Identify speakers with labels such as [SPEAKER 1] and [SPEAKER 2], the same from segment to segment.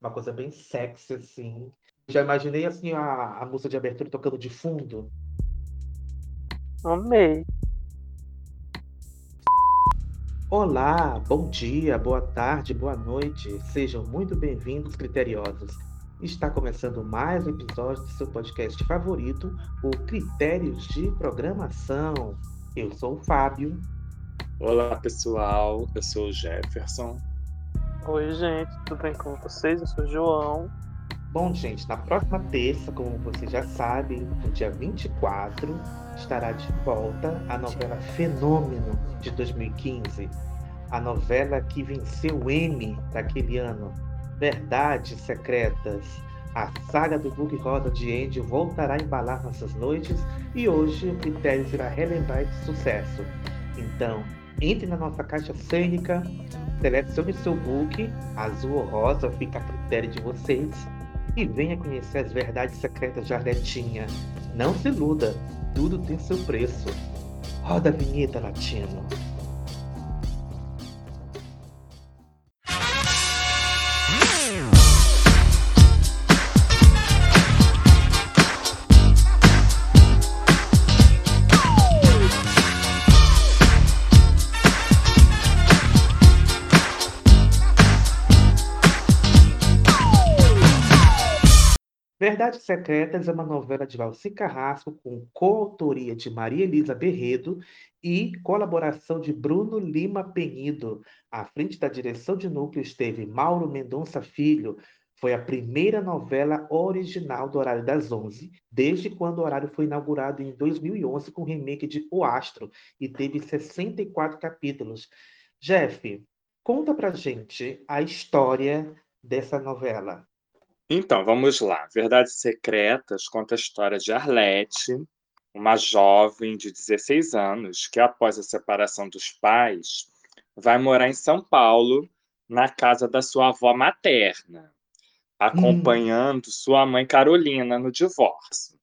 [SPEAKER 1] uma coisa bem sexy, assim. Já imaginei, assim, a, a música de abertura tocando de fundo.
[SPEAKER 2] Amei.
[SPEAKER 1] Olá, bom dia, boa tarde, boa noite. Sejam muito bem-vindos, criteriosos. Está começando mais um episódio do seu podcast favorito, o Critérios de Programação. Eu sou o Fábio.
[SPEAKER 3] Olá, pessoal. Eu sou o Jefferson.
[SPEAKER 2] Oi, gente, tudo bem com vocês? Eu sou o João.
[SPEAKER 1] Bom, gente, na próxima terça, como vocês já sabem, no dia 24, estará de volta a novela Fenômeno de 2015. A novela que venceu o M daquele ano. Verdades Secretas. A saga do Book Rosa de Angel voltará a embalar nossas noites e hoje o critério será relembrar esse sucesso. Então, entre na nossa caixa cênica, selecione seu book, azul ou rosa, fica a critério de vocês, e venha conhecer as verdades secretas de Arletinha. Não se iluda, tudo tem seu preço. Roda a vinheta, latino. Verdades Secretas é uma novela de Valci Carrasco com coautoria de Maria Elisa Berredo e colaboração de Bruno Lima Penido. À frente da direção de núcleo esteve Mauro Mendonça Filho. Foi a primeira novela original do Horário das Onze, desde quando o horário foi inaugurado em 2011 com o remake de O Astro e teve 64 capítulos. Jeff, conta pra gente a história dessa novela.
[SPEAKER 3] Então, vamos lá. Verdades Secretas conta a história de Arlete, uma jovem de 16 anos que, após a separação dos pais, vai morar em São Paulo, na casa da sua avó materna, acompanhando hum. sua mãe Carolina no divórcio.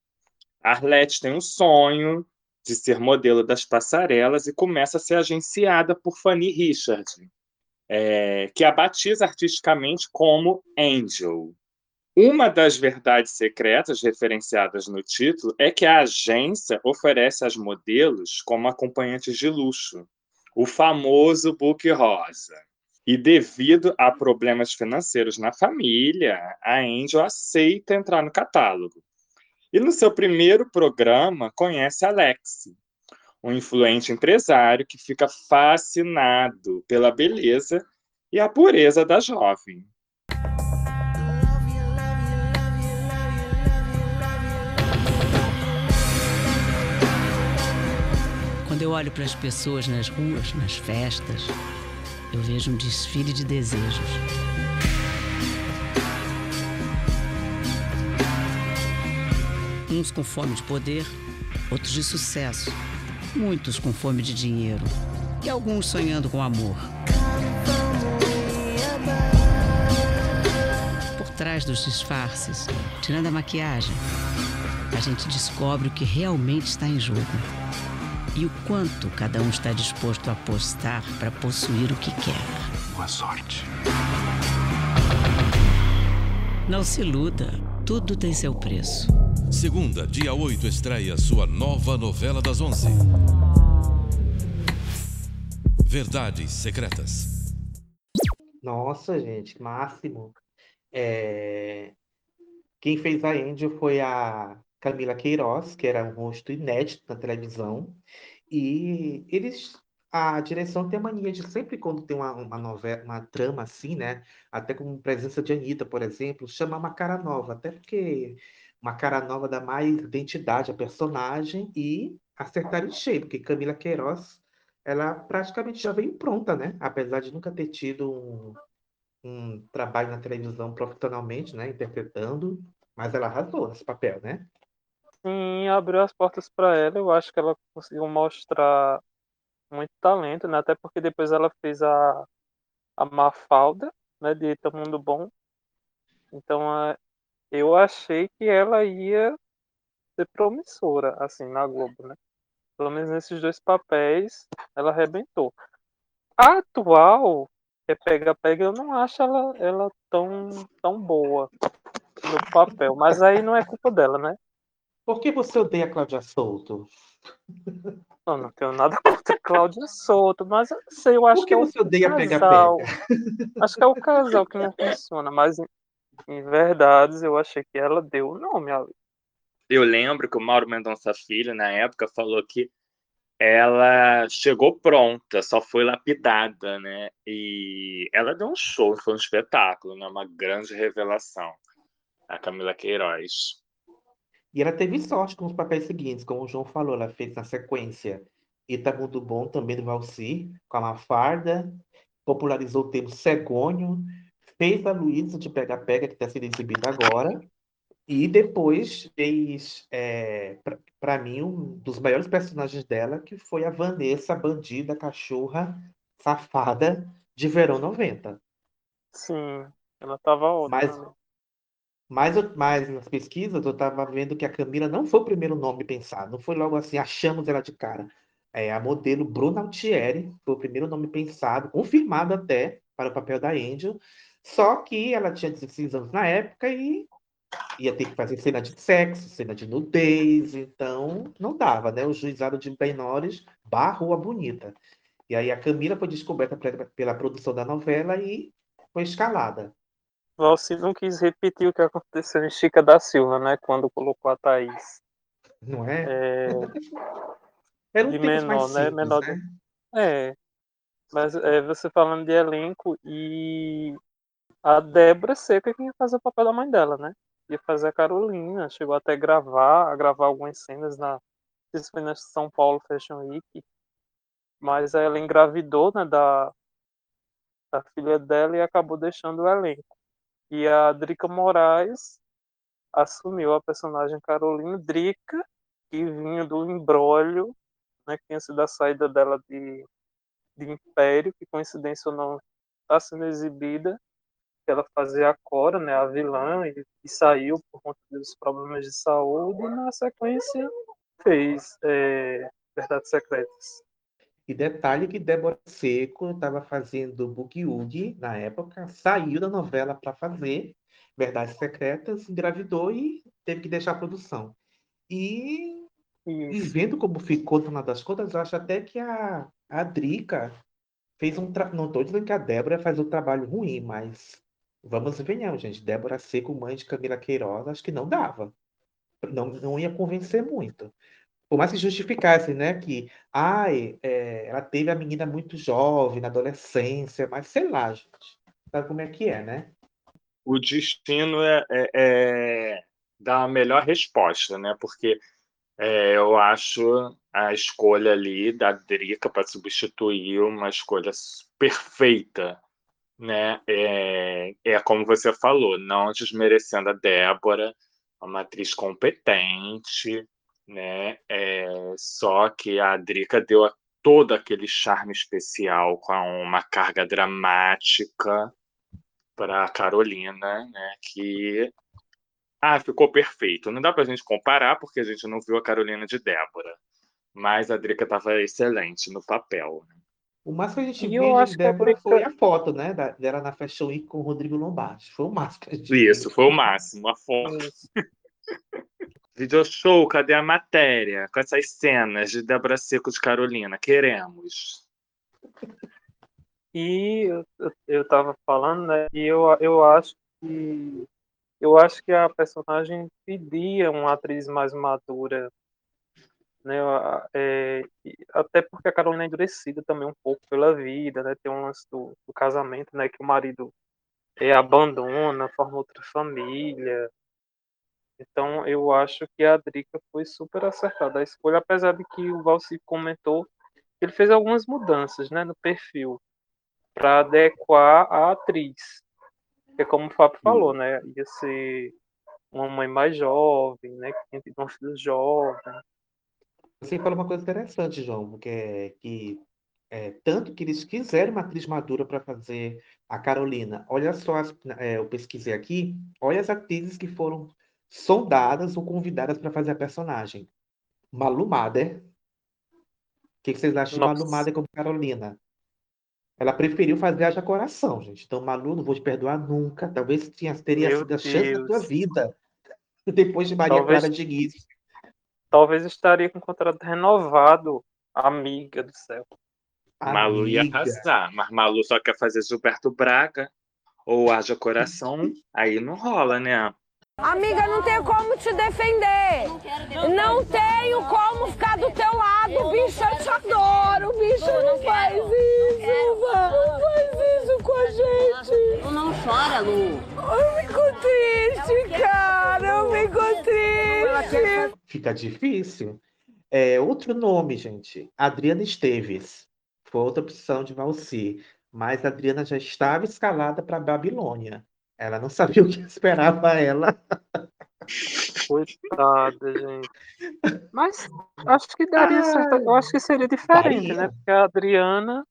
[SPEAKER 3] Arlete tem um sonho de ser modelo das passarelas e começa a ser agenciada por Fanny Richard, é, que a batiza artisticamente como Angel. Uma das verdades secretas referenciadas no título é que a agência oferece às modelos como acompanhantes de luxo, o famoso book rosa. E devido a problemas financeiros na família, a Angel aceita entrar no catálogo. E no seu primeiro programa, conhece Alex, um influente empresário que fica fascinado pela beleza e a pureza da jovem.
[SPEAKER 4] Eu olho para as pessoas nas ruas, nas festas, eu vejo um desfile de desejos. Uns com fome de poder, outros de sucesso, muitos com fome de dinheiro e alguns sonhando com amor. Por trás dos disfarces, tirando a maquiagem, a gente descobre o que realmente está em jogo e o quanto cada um está disposto a apostar para possuir o que quer.
[SPEAKER 5] Boa sorte.
[SPEAKER 4] Não se iluda, tudo tem seu preço.
[SPEAKER 5] Segunda, dia 8, estreia sua nova novela das 11. Verdades Secretas.
[SPEAKER 1] Nossa, gente, máximo. É... Quem fez a Angel foi a Camila Queiroz, que era um rosto inédito na televisão, e eles a direção tem a mania de sempre quando tem uma, uma novela, uma trama assim, né? Até com presença de Anitta, por exemplo, chamar uma cara nova, até porque uma cara nova dá mais identidade à personagem e acertar em cheio, porque Camila Queiroz, ela praticamente já veio pronta, né? Apesar de nunca ter tido um, um trabalho na televisão profissionalmente, né? Interpretando, mas ela arrasou nesse papel, né?
[SPEAKER 2] Sim, abriu as portas para ela. Eu acho que ela conseguiu mostrar muito talento, né? Até porque depois ela fez a, a Mafalda, né? De Todo Mundo Bom. Então, eu achei que ela ia ser promissora, assim, na Globo, né? Pelo menos nesses dois papéis, ela arrebentou. A atual, é pega-pega, eu não acho ela, ela tão, tão boa no papel. Mas aí não é culpa dela, né?
[SPEAKER 1] Por que você odeia a Cláudia Souto?
[SPEAKER 2] Não, não tenho nada contra Cláudia Souto, mas eu sei, eu acho
[SPEAKER 1] Por
[SPEAKER 2] que
[SPEAKER 1] que
[SPEAKER 2] é o
[SPEAKER 1] você odeia
[SPEAKER 2] casal.
[SPEAKER 1] pega-pega?
[SPEAKER 2] Acho que é o casal que não funciona, mas em, em verdades eu achei que ela deu o nome ali.
[SPEAKER 3] Eu lembro que o Mauro Mendonça Filho, na época, falou que ela chegou pronta, só foi lapidada, né? E ela deu um show, foi um espetáculo, né? Uma grande revelação. A Camila Queiroz.
[SPEAKER 1] E ela teve sorte com os papéis seguintes, como o João falou, ela fez na sequência Itamu do Bom, também do Valci, com a Mafarda, popularizou o termo cegonho, fez a Luísa de Pega Pega, que está sendo exibida agora, e depois fez, é, para mim, um dos maiores personagens dela, que foi a Vanessa, bandida, cachorra, safada, de Verão 90.
[SPEAKER 2] Sim, ela tava ótima.
[SPEAKER 1] Mas,
[SPEAKER 2] né?
[SPEAKER 1] Mas, eu- mas nas pesquisas eu estava vendo que a Camila não foi o primeiro nome pensado, não foi logo assim, achamos ela de cara. É, a modelo Bruna Altieri foi o primeiro nome pensado, confirmado até, para o papel da Angel, só que ela tinha 16 anos na época e ia ter que fazer cena de sexo, cena de nudez, então não dava, né? O juizado de menores barrou a bonita. E aí a Camila foi descoberta pela, produção da novela e foi escalada.
[SPEAKER 2] Valci não quis repetir o que aconteceu em Chica da Silva, né? Quando colocou a Thaís.
[SPEAKER 1] Não é?
[SPEAKER 2] É,
[SPEAKER 1] Eram
[SPEAKER 2] de
[SPEAKER 1] tempos mais
[SPEAKER 2] menor, né?
[SPEAKER 1] simples,
[SPEAKER 2] Menor
[SPEAKER 1] né?
[SPEAKER 2] É, mas é, você falando de elenco e a Débora Seca que ia fazer o papel da mãe dela, né? Ia fazer a Carolina, chegou até gravar, a gravar algumas cenas na, não sei se foi na São Paulo Fashion Week, mas ela engravidou, né, da, da filha dela e acabou deixando o elenco. E a Drica Moraes assumiu a personagem Carolina Drica, que vinha do embrólio, né, que tinha sido a saída dela de de Império, que coincidência ou não está sendo exibida. Ela fazia a Cora, né, a vilã, e, e saiu por conta dos problemas de saúde, e na sequência fez é, Verdades Secretas.
[SPEAKER 1] E detalhe que Débora Seco estava fazendo Boogie na época, saiu da novela para fazer Verdades Secretas, engravidou e teve que deixar a produção. E, e vendo como ficou no final das contas, eu acho até que a, a Drica fez um. Não estou dizendo que a Débora faz um trabalho ruim, mas vamos ver, não, gente. Débora Seco, mãe de Camila Queiroz, acho que não dava. Não, não ia convencer muito. Por mais que justificasse, né, que ai, é, ela teve a menina muito jovem, na adolescência, mas sei lá, gente. Sabe como é que é, né?
[SPEAKER 3] O destino é, é, é dar a melhor resposta, né? Porque é, eu acho a escolha ali da Drica para substituir uma escolha perfeita, né? É, é como você falou, não desmerecendo a Débora, uma atriz competente, né? É, só que a Drica deu todo aquele charme especial com uma carga dramática para Carolina, né? Que ah, ficou perfeito. Não dá pra gente comparar porque a gente não viu a Carolina de Débora, mas a Drica estava excelente no papel. né?
[SPEAKER 1] O máximo que a gente
[SPEAKER 2] E
[SPEAKER 1] viu
[SPEAKER 2] eu
[SPEAKER 1] de
[SPEAKER 2] a
[SPEAKER 1] Débora foi
[SPEAKER 2] Drica.
[SPEAKER 1] a foto, né, da- dela na Fashion Week com o Rodrigo Lombardi. Foi o máximo que a gente viu.
[SPEAKER 3] Isso, foi o máximo. A foto. Video show, cadê a matéria? Com essas cenas de Débora Seco de Carolina. Queremos.
[SPEAKER 2] E eu, eu, eu tava falando, né? E eu, eu acho que eu acho que a personagem pedia uma atriz mais madura, né? é, até porque a Carolina é endurecida também um pouco pela vida, né? Tem um lance do, do casamento, né? Que o marido é, abandona, forma outra família. Então eu acho que a Drica foi super acertada a escolha, apesar de que o Valci comentou que ele fez algumas mudanças, né? No perfil para adequar a atriz. Que é como o Fábio falou, né? Ia ser uma mãe mais jovem, né? Que tinha tido um filho jovem.
[SPEAKER 1] Você falou uma coisa interessante, João, porque é que é, tanto que eles quiseram uma atriz madura para fazer a Carolina. Olha só, as- é, eu pesquisei aqui, olha as atrizes que foram sondadas ou convidadas para fazer a personagem. Malu Mader. O que que vocês acham de Malu
[SPEAKER 2] Nossa.
[SPEAKER 1] Mader como Carolina? Ela preferiu fazer Haja Coração, gente. Então, Malu, não vou te perdoar nunca. Talvez tinha, teria
[SPEAKER 2] Meu
[SPEAKER 1] sido a chance da tua
[SPEAKER 2] Deus.
[SPEAKER 1] vida. Depois de Maria
[SPEAKER 2] Talvez-
[SPEAKER 1] Clara Diniz.
[SPEAKER 2] Talvez estaria com o contrato renovado, amiga do céu.
[SPEAKER 3] Malu ia
[SPEAKER 1] Amiga.
[SPEAKER 3] arrasar, mas Malu só quer fazer Gilberto Braga ou Haja Coração, aí não rola, né?
[SPEAKER 6] Amiga, não tenho como te defender. Não tenho como ficar do teu lado, bicho. Eu te adoro, bicho. Não faz isso. Não faz isso com a gente.
[SPEAKER 7] Tu não chora, Lu.
[SPEAKER 6] Eu fico triste, cara. Eu fico triste.
[SPEAKER 1] Fica difícil. É, outro nome, gente. Adriana Esteves. Foi outra opção de Valci. Mas a Adriana já estava escalada para Babilônia. Ela não sabia o que esperava ela.
[SPEAKER 2] Coitada, gente. Mas acho que daria certo. Eu acho que seria diferente,
[SPEAKER 1] Daria.
[SPEAKER 2] né? Porque a Adriana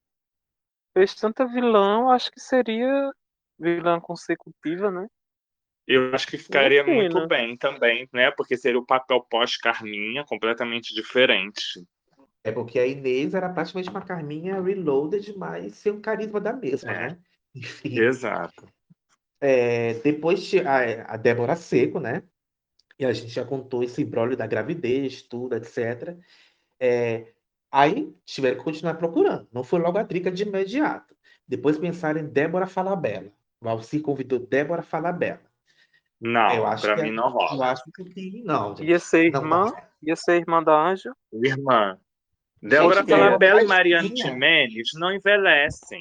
[SPEAKER 2] fez tanta vilão, acho que seria vilã consecutiva, né?
[SPEAKER 3] Eu acho que ficaria
[SPEAKER 2] Enfim,
[SPEAKER 3] muito
[SPEAKER 2] né?
[SPEAKER 3] bem também, né? Porque seria o papel pós-Carminha, completamente diferente.
[SPEAKER 1] É porque a Inês era praticamente uma Carminha reloaded, mas sem o carisma da mesma,
[SPEAKER 3] É.
[SPEAKER 1] né? Enfim.
[SPEAKER 3] Exato.
[SPEAKER 1] É, depois a, a Débora Seco, né? E a gente já contou esse imbróglio da gravidez, tudo, etc. É, aí tiveram que continuar procurando. Não foi logo a Drica de imediato. Depois pensaram em Débora Falabella. O Alci convidou Débora Falabella.
[SPEAKER 3] Não,
[SPEAKER 1] Eu acho
[SPEAKER 3] pra
[SPEAKER 1] que
[SPEAKER 3] mim
[SPEAKER 1] é-
[SPEAKER 3] não
[SPEAKER 1] Eu
[SPEAKER 3] rola.
[SPEAKER 1] acho que não.
[SPEAKER 2] Ia ser irmã, ia ser irmã da Anja.
[SPEAKER 3] Irmã. Débora
[SPEAKER 1] Débora
[SPEAKER 3] Falabella e Mariana. Ximenes não envelhecem.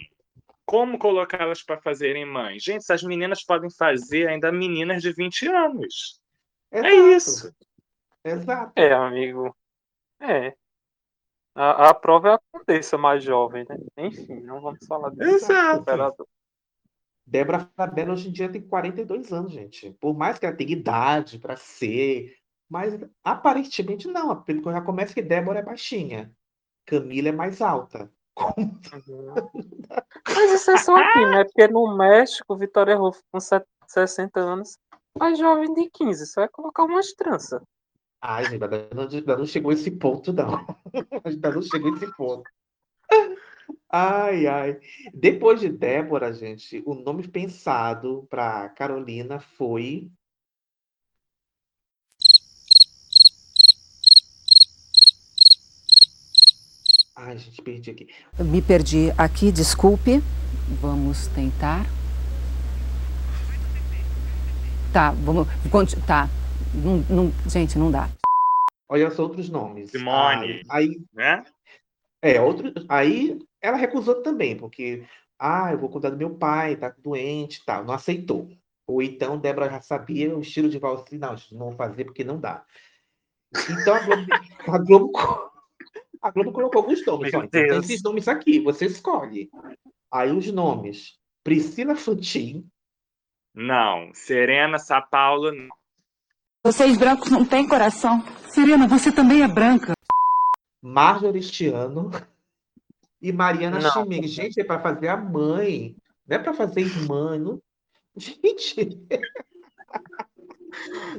[SPEAKER 3] Como colocá-las para fazerem mãe? Gente, essas meninas podem fazer ainda meninas de 20 anos. É
[SPEAKER 1] Exato,
[SPEAKER 3] isso.
[SPEAKER 1] Exato.
[SPEAKER 2] É, amigo. É. A, a prova é a condessa mais jovem, né? Enfim, não vamos falar disso.
[SPEAKER 3] Exato.
[SPEAKER 1] Débora Falabella hoje em dia tem 42 anos, gente. Por mais que ela tenha idade para ser, mas aparentemente não. Pelo que eu já começo que Débora é baixinha. Camila é mais alta.
[SPEAKER 2] Uhum. Mas exceção aqui, né? Porque no México, Vitória Rolfo com set- 60 anos, mais jovem de 15, só é colocar umas tranças.
[SPEAKER 1] Ai, gente, ainda não, ainda não chegou esse ponto, não. Ainda não chegou esse ponto. Ai, ai. Depois de Débora, gente, o nome pensado para Carolina foi. Ai, gente, perdi aqui.
[SPEAKER 8] Eu me perdi aqui, desculpe. Vamos tentar. Tá, vamos. Tá. Não, não- gente, não dá.
[SPEAKER 1] Olha os outros nomes.
[SPEAKER 3] Simone.
[SPEAKER 1] Ah, aí,
[SPEAKER 3] Né?
[SPEAKER 1] é, outro, aí ela recusou também, porque, ah, eu vou cuidar do meu pai, tá doente e tal. Não aceitou. Ou então Débora já sabia o estilo de Valci, não, não vou fazer porque não dá. Então a Globo, a Globo, a Globo colocou alguns nomes.
[SPEAKER 2] Meu Deus.
[SPEAKER 1] esses nomes aqui, você escolhe. Aí os nomes: Priscila Fantin,
[SPEAKER 3] Não. Serena Sapaulo, não.
[SPEAKER 9] Vocês brancos não têm coração. Serena, você também é branca.
[SPEAKER 1] Marjorie Estiano e Mariana. Chimenez. Gente, é para fazer a mãe, não é para fazer irmã. Não... Gente,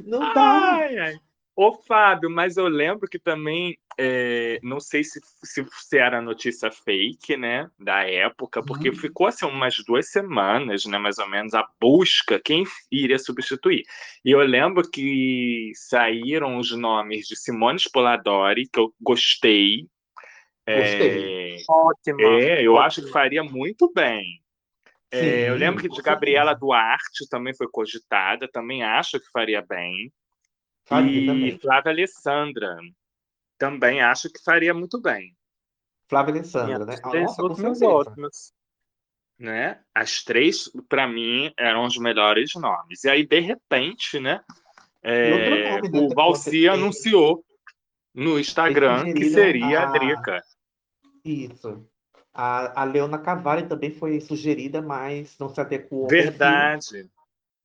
[SPEAKER 1] não dá.
[SPEAKER 3] Ai, ai. Ô, Fábio, mas eu lembro que também, é, não sei se, se, se era notícia fake, né, da época, porque
[SPEAKER 1] Uhum.
[SPEAKER 3] ficou assim umas duas semanas, né, mais ou menos, a busca, quem iria substituir. E eu lembro que saíram os nomes de Simone Spoladori, que eu gostei.
[SPEAKER 1] Gostei.
[SPEAKER 3] É,
[SPEAKER 2] Ótima.
[SPEAKER 3] é, eu
[SPEAKER 2] ótima.
[SPEAKER 3] acho que faria muito bem. É, eu lembro que de Gabriela. Duarte também foi cogitada, também acho que faria bem.
[SPEAKER 1] Faria
[SPEAKER 3] E
[SPEAKER 1] também.
[SPEAKER 3] Flávia Alessandra também acho que faria muito bem,
[SPEAKER 1] Flávia Alessandra, né?
[SPEAKER 2] as
[SPEAKER 1] Ah,
[SPEAKER 2] três últimas ótimas.
[SPEAKER 3] né? As três, para mim, eram os melhores nomes. E aí, de repente, né? É,
[SPEAKER 1] né,
[SPEAKER 3] o Valci anunciou no Instagram que seria a
[SPEAKER 1] a-
[SPEAKER 3] Drica.
[SPEAKER 1] Isso. A, a Leona Cavalli também foi sugerida, mas não se adequou.
[SPEAKER 3] Verdade.
[SPEAKER 1] Seria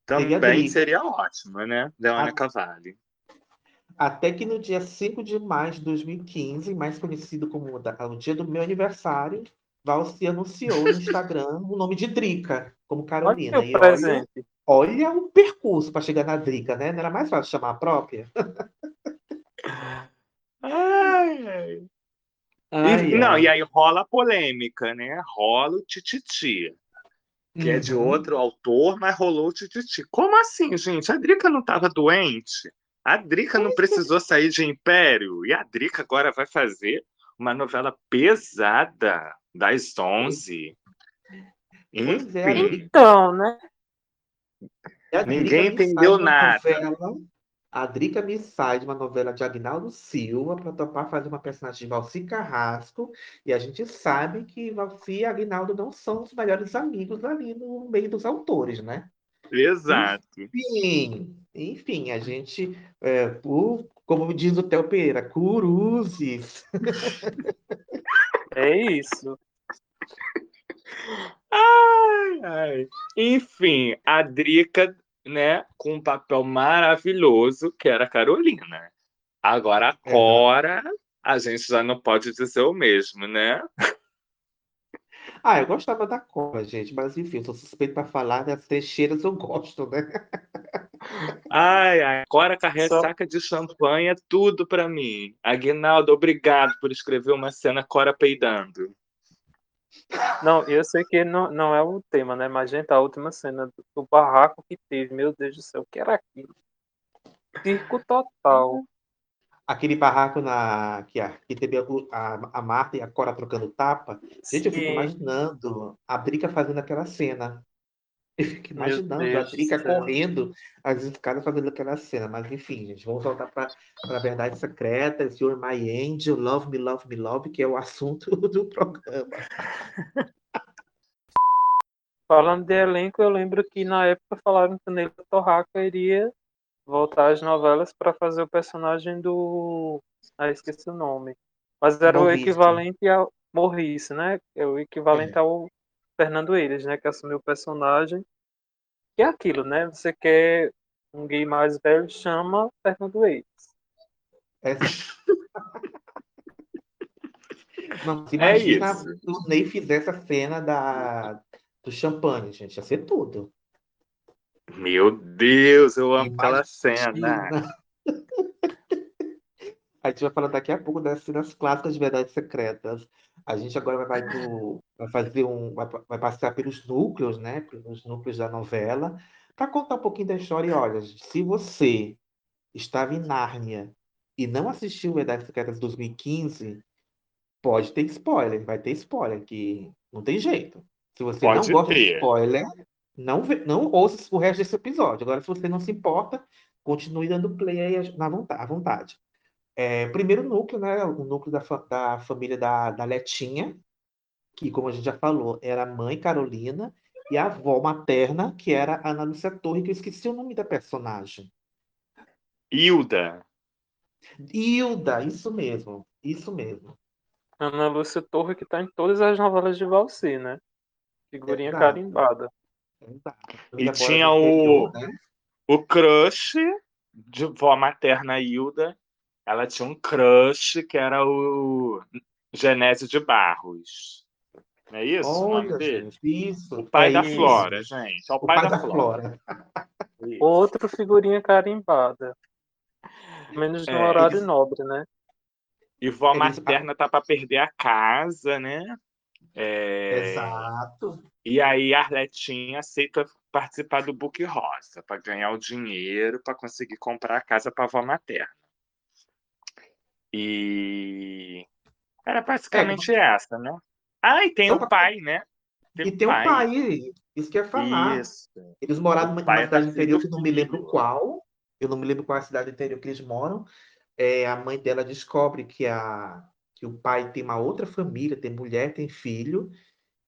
[SPEAKER 3] Também
[SPEAKER 1] Drica.
[SPEAKER 3] seria ótima, né? Leona
[SPEAKER 1] Ah.
[SPEAKER 3] Cavalli.
[SPEAKER 1] Até que no dia 5 de maio de 2015, mais conhecido como o dia do meu aniversário, Valci anunciou no Instagram o nome de Drica, como
[SPEAKER 2] Olha
[SPEAKER 1] Carolina.
[SPEAKER 2] o
[SPEAKER 1] E olha, olha o percurso para chegar na Drica, né? Não era mais fácil chamar a própria?
[SPEAKER 3] Ai, ai.
[SPEAKER 1] Ai,
[SPEAKER 3] E, não, e aí rola a polêmica, né? Rola o tititi, que é de
[SPEAKER 1] Uhum.
[SPEAKER 3] outro autor, mas rolou o tititi. Como assim, gente? A Drica não estava doente? A Drica não precisou sair de Império? E a Drica agora vai fazer uma novela pesada das 11.
[SPEAKER 1] Pois é,
[SPEAKER 3] Enfim,
[SPEAKER 1] Drica,
[SPEAKER 2] Então, né?
[SPEAKER 3] ninguém entendeu nada.
[SPEAKER 1] novela. A Drica me sai de uma novela de Agnaldo Silva para topar fazer uma personagem de Valci Carrasco. E a gente sabe que Valci e Agnaldo não são os melhores amigos ali no meio dos autores, né?
[SPEAKER 3] Exato.
[SPEAKER 1] Enfim, enfim, a gente, é, por- como diz o Theo Pereira, curuzes.
[SPEAKER 2] É isso.
[SPEAKER 3] Ai, ai. Enfim, a Drica, né, com um papel maravilhoso, que era a Carolina. Agora, a
[SPEAKER 1] É.
[SPEAKER 3] Cora, a gente já não pode dizer o mesmo, né?
[SPEAKER 1] Ah, eu gostava da Cora, gente, mas enfim, sou suspeito para falar das trecheiras, eu gosto, né?
[SPEAKER 3] Ai, ai, Cora a
[SPEAKER 2] Só-
[SPEAKER 3] ressaca de champanhe é tudo pra mim. Aguinaldo, obrigado por escrever uma cena Cora peidando.
[SPEAKER 2] Não, eu sei que não, não é o tema, né? Mas, gente, a última cena do, do barraco que teve, meu Deus do céu, o que era aquilo? Circo total.
[SPEAKER 1] Aquele barraco na, que, a, que teve o- a, a Marta e a Cora trocando tapa. Gente, eu fico
[SPEAKER 2] Sim.
[SPEAKER 1] imaginando a Drica fazendo aquela cena. Eu fico imaginando a
[SPEAKER 2] Deus do
[SPEAKER 1] Drica correndo, as escadas fazendo aquela cena. Mas enfim, gente, vamos voltar para a verdade secreta. You're my angel, love me, love me, love, que é o assunto do programa.
[SPEAKER 2] Falando de elenco, eu lembro que na época falaram que o Ney Torraca iria voltar às novelas para fazer o personagem do. Ah, esqueci o nome. Mas era o equivalente ao Morrice, né? É o equivalente
[SPEAKER 1] É.
[SPEAKER 2] ao Fernando Eiras, né? Que assumiu o personagem. Que é aquilo, né? Você quer um gay mais velho, chama Fernando Eiras.
[SPEAKER 1] É... Não, se
[SPEAKER 3] É
[SPEAKER 1] imagina
[SPEAKER 3] isso.
[SPEAKER 1] o Ney fizesse a cena da, do champanhe, gente. Ia ser tudo.
[SPEAKER 3] Meu Deus, eu amo aquela cena.
[SPEAKER 1] Imagina. A gente vai falar daqui a pouco das cenas clássicas de Verdades Secretas. A gente agora vai, pro, vai fazer um, vai, vai passar pelos núcleos, né? Pelos núcleos da novela, para contar um pouquinho da história. E olha, se você estava em Nárnia e não assistiu Verdades Secretas 2015, pode ter spoiler, vai ter spoiler, que não tem jeito. Se você não
[SPEAKER 3] Pode
[SPEAKER 1] gosta de spoiler, não, não ouça o resto desse episódio. Agora, se você não se importa, continue dando play aí na vontade, à vontade. É, primeiro núcleo, né? O núcleo da, fa- da família da, da Letinha, que, como a gente já falou, era a mãe Carolina, e a avó materna, que era a Ana Lúcia Torre, que eu esqueci o nome da personagem.
[SPEAKER 3] Hilda.
[SPEAKER 1] Hilda, isso mesmo, isso mesmo.
[SPEAKER 2] Ana Lúcia Torre, que tá em todas as novelas de Valci, né? Figurinha
[SPEAKER 1] Exato.
[SPEAKER 2] carimbada.
[SPEAKER 1] Exato.
[SPEAKER 3] E
[SPEAKER 1] Família fora
[SPEAKER 3] tinha o,
[SPEAKER 1] né?
[SPEAKER 3] o crush de vó materna Hilda. Ela tinha um crush que era o Genésio de Barros. Não é isso o nome
[SPEAKER 1] Olha,
[SPEAKER 3] dele?
[SPEAKER 1] gente, isso.
[SPEAKER 3] O pai
[SPEAKER 1] é
[SPEAKER 3] da
[SPEAKER 1] isso.
[SPEAKER 3] Flora, gente. É o,
[SPEAKER 1] O
[SPEAKER 3] pai, da, Flora.
[SPEAKER 1] Flora.
[SPEAKER 2] Outro figurinha carimbada. Menos no
[SPEAKER 3] É,
[SPEAKER 2] horário
[SPEAKER 1] eles-
[SPEAKER 2] nobre, né?
[SPEAKER 3] E vó
[SPEAKER 1] Eles-
[SPEAKER 3] materna tá para perder a casa, né? É,
[SPEAKER 1] Exato.
[SPEAKER 3] E aí a Arletinha aceita participar do Book Rosa para ganhar o dinheiro para conseguir comprar a casa para avó materna. E era basicamente essa, né? Ah, e tem
[SPEAKER 1] Só
[SPEAKER 3] o
[SPEAKER 1] pra-
[SPEAKER 3] pai, né?
[SPEAKER 1] E tem um pai, isso que ia falar.
[SPEAKER 3] Isso.
[SPEAKER 1] Eles moravam
[SPEAKER 3] O
[SPEAKER 1] numa
[SPEAKER 3] pai
[SPEAKER 1] numa
[SPEAKER 3] é
[SPEAKER 1] cidade
[SPEAKER 3] da
[SPEAKER 1] interior que eu não me lembro qual. Eu não me lembro qual é a cidade interior que eles moram. É, a mãe dela descobre que, a, que o pai tem uma outra família, tem mulher, tem filho,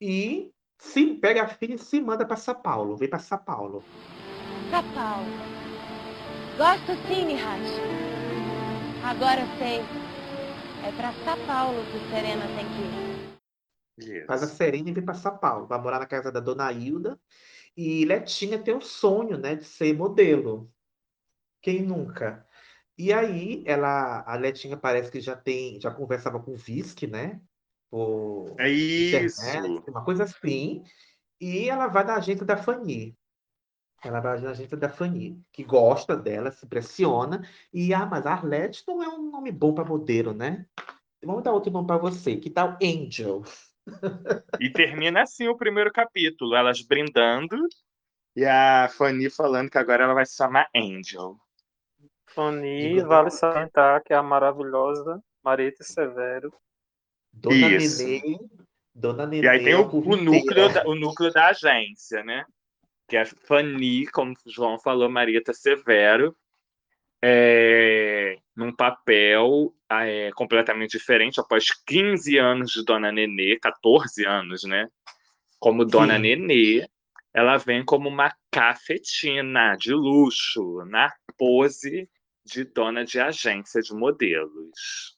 [SPEAKER 1] e se pega a filha e se manda para São Paulo, vem para São Paulo.
[SPEAKER 7] São Paulo. Gosto sim, Mihashi. Agora eu sei. É pra São Paulo que Serena tem que ir.
[SPEAKER 3] Isso.
[SPEAKER 1] Faz a Serena e vem para São Paulo. Vai morar na casa da dona Hilda. E Letinha tem o sonho, né, de ser modelo. Quem nunca? E aí, ela, a Letinha parece que já tem, já conversava com o Visc, né? Por
[SPEAKER 3] É isso.
[SPEAKER 1] internet, uma coisa assim. E ela vai na agência da Fanny. Ela vai na agência da Fanny, que gosta dela, se impressiona. E, ah, mas a Arlete não é um nome bom para modelo, né? Vamos dar outro nome para você. Que tal Angel?
[SPEAKER 3] E termina assim o primeiro capítulo, elas brindando e a Fanny falando que agora ela vai se chamar Angel.
[SPEAKER 2] Fanny, vale salientar que é a maravilhosa Marieta Severo.
[SPEAKER 1] Dona
[SPEAKER 3] Isso.
[SPEAKER 1] Nenê. Dona Nenê.
[SPEAKER 3] E aí tem o, o núcleo da, o núcleo da agência, né? Que é a Fanny, como o João falou, Marieta Severo, é, num papel é, completamente diferente, após 15 anos de Dona Nenê, 14 anos, né? Como Dona
[SPEAKER 1] Sim.
[SPEAKER 3] Nenê, ela vem como uma cafetina de luxo, na pose de dona de agência de modelos.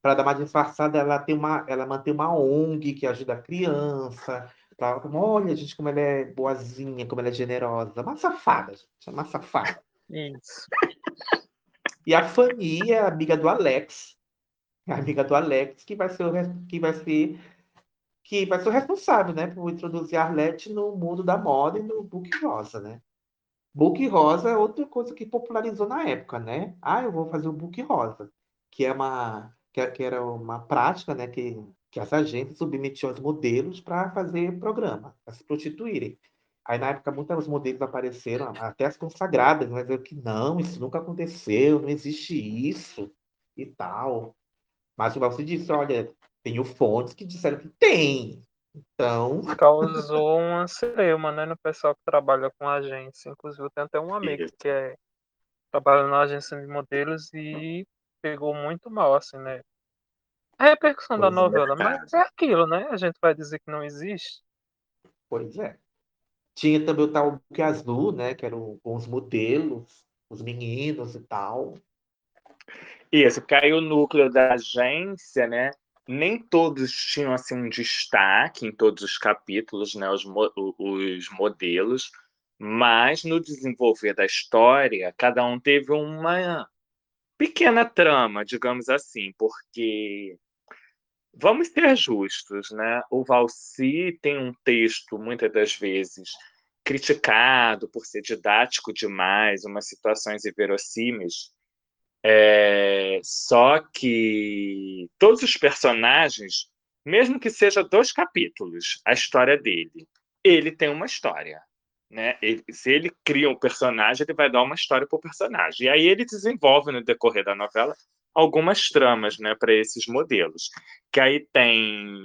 [SPEAKER 1] Para dar uma disfarçada, ela tem uma, ela mantém uma ONG que ajuda a criança. Tá? Olha, gente, como ela é boazinha, como ela é generosa. Uma safada, gente, é uma safada.
[SPEAKER 2] Isso.
[SPEAKER 1] E a Fanny é amiga do Alex. É amiga do Alex, que vai ser o, que vai ser que vai ser o responsável, né, por introduzir a Arlete no mundo da moda e no book rosa, né? Book rosa é outra coisa que popularizou na época, né? Ah, eu vou fazer o book rosa, que é uma que, que era uma prática, né, que que as agências submetiam os modelos para fazer programa, para se prostituírem. Aí na época muitas modelos apareceram, até as consagradas, mas eu que não, isso nunca aconteceu, não existe isso e tal. Mas o Valci disse, olha, tenho fontes que disseram que tem. Então,
[SPEAKER 2] Causou uma celeuma, né, no pessoal que trabalha com agência. Inclusive, eu tenho até um amigo que é, trabalha na agência de modelos e pegou muito mal, assim, né? A repercussão da
[SPEAKER 1] Pois é,
[SPEAKER 2] novela,
[SPEAKER 3] cara.
[SPEAKER 2] mas é aquilo, né? A gente vai dizer que não existe.
[SPEAKER 1] pois é. Tinha também o tal book azul, né, que eram com os modelos, os meninos e tal.
[SPEAKER 3] Isso, porque aí o núcleo da agência, né? Nem todos tinham assim um destaque em todos os capítulos, né? Os, mo- os modelos, mas no desenvolver da história, cada um teve uma pequena trama, digamos assim, porque vamos ser justos, né? O Valci tem um texto muitas das vezes criticado por ser didático demais, umas situações inverossímeis. É, só que todos os personagens, mesmo que seja dois capítulos, a história dele, ele tem uma história. Né? Ele- se ele cria um personagem, ele vai dar uma história para o personagem. E aí ele desenvolve no decorrer da novela algumas tramas né, para esses modelos. Que aí tem.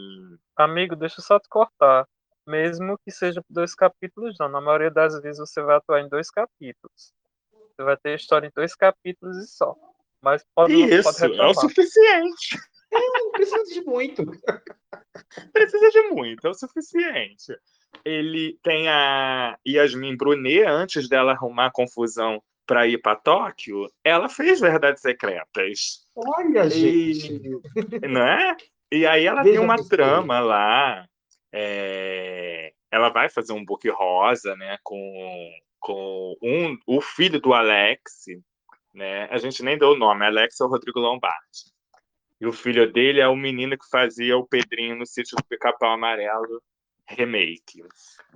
[SPEAKER 2] Amigo, deixa eu só te cortar. Mesmo que seja dois capítulos, não. Na maioria das vezes você vai atuar em dois capítulos. Você vai ter história em dois capítulos e só. Mas pode, pode
[SPEAKER 3] Isso, é o suficiente.
[SPEAKER 1] Não precisa de muito.
[SPEAKER 3] precisa de muito, é o suficiente. Ele tem a Yasmin Brunet, antes dela arrumar confusão para ir para Tóquio, ela fez Verdades Secretas.
[SPEAKER 1] Olha,
[SPEAKER 3] E,
[SPEAKER 1] gente.
[SPEAKER 3] não é? E aí ela
[SPEAKER 1] Veja
[SPEAKER 3] tem uma trama lá. é, Ela vai fazer um book rosa, né? Com, com um, o filho do Alex, né? A gente nem deu o nome, Alex é o Rodrigo Lombardi. E o filho dele é o menino que fazia o Pedrinho no sítio do Pica-Pau Amarelo remake.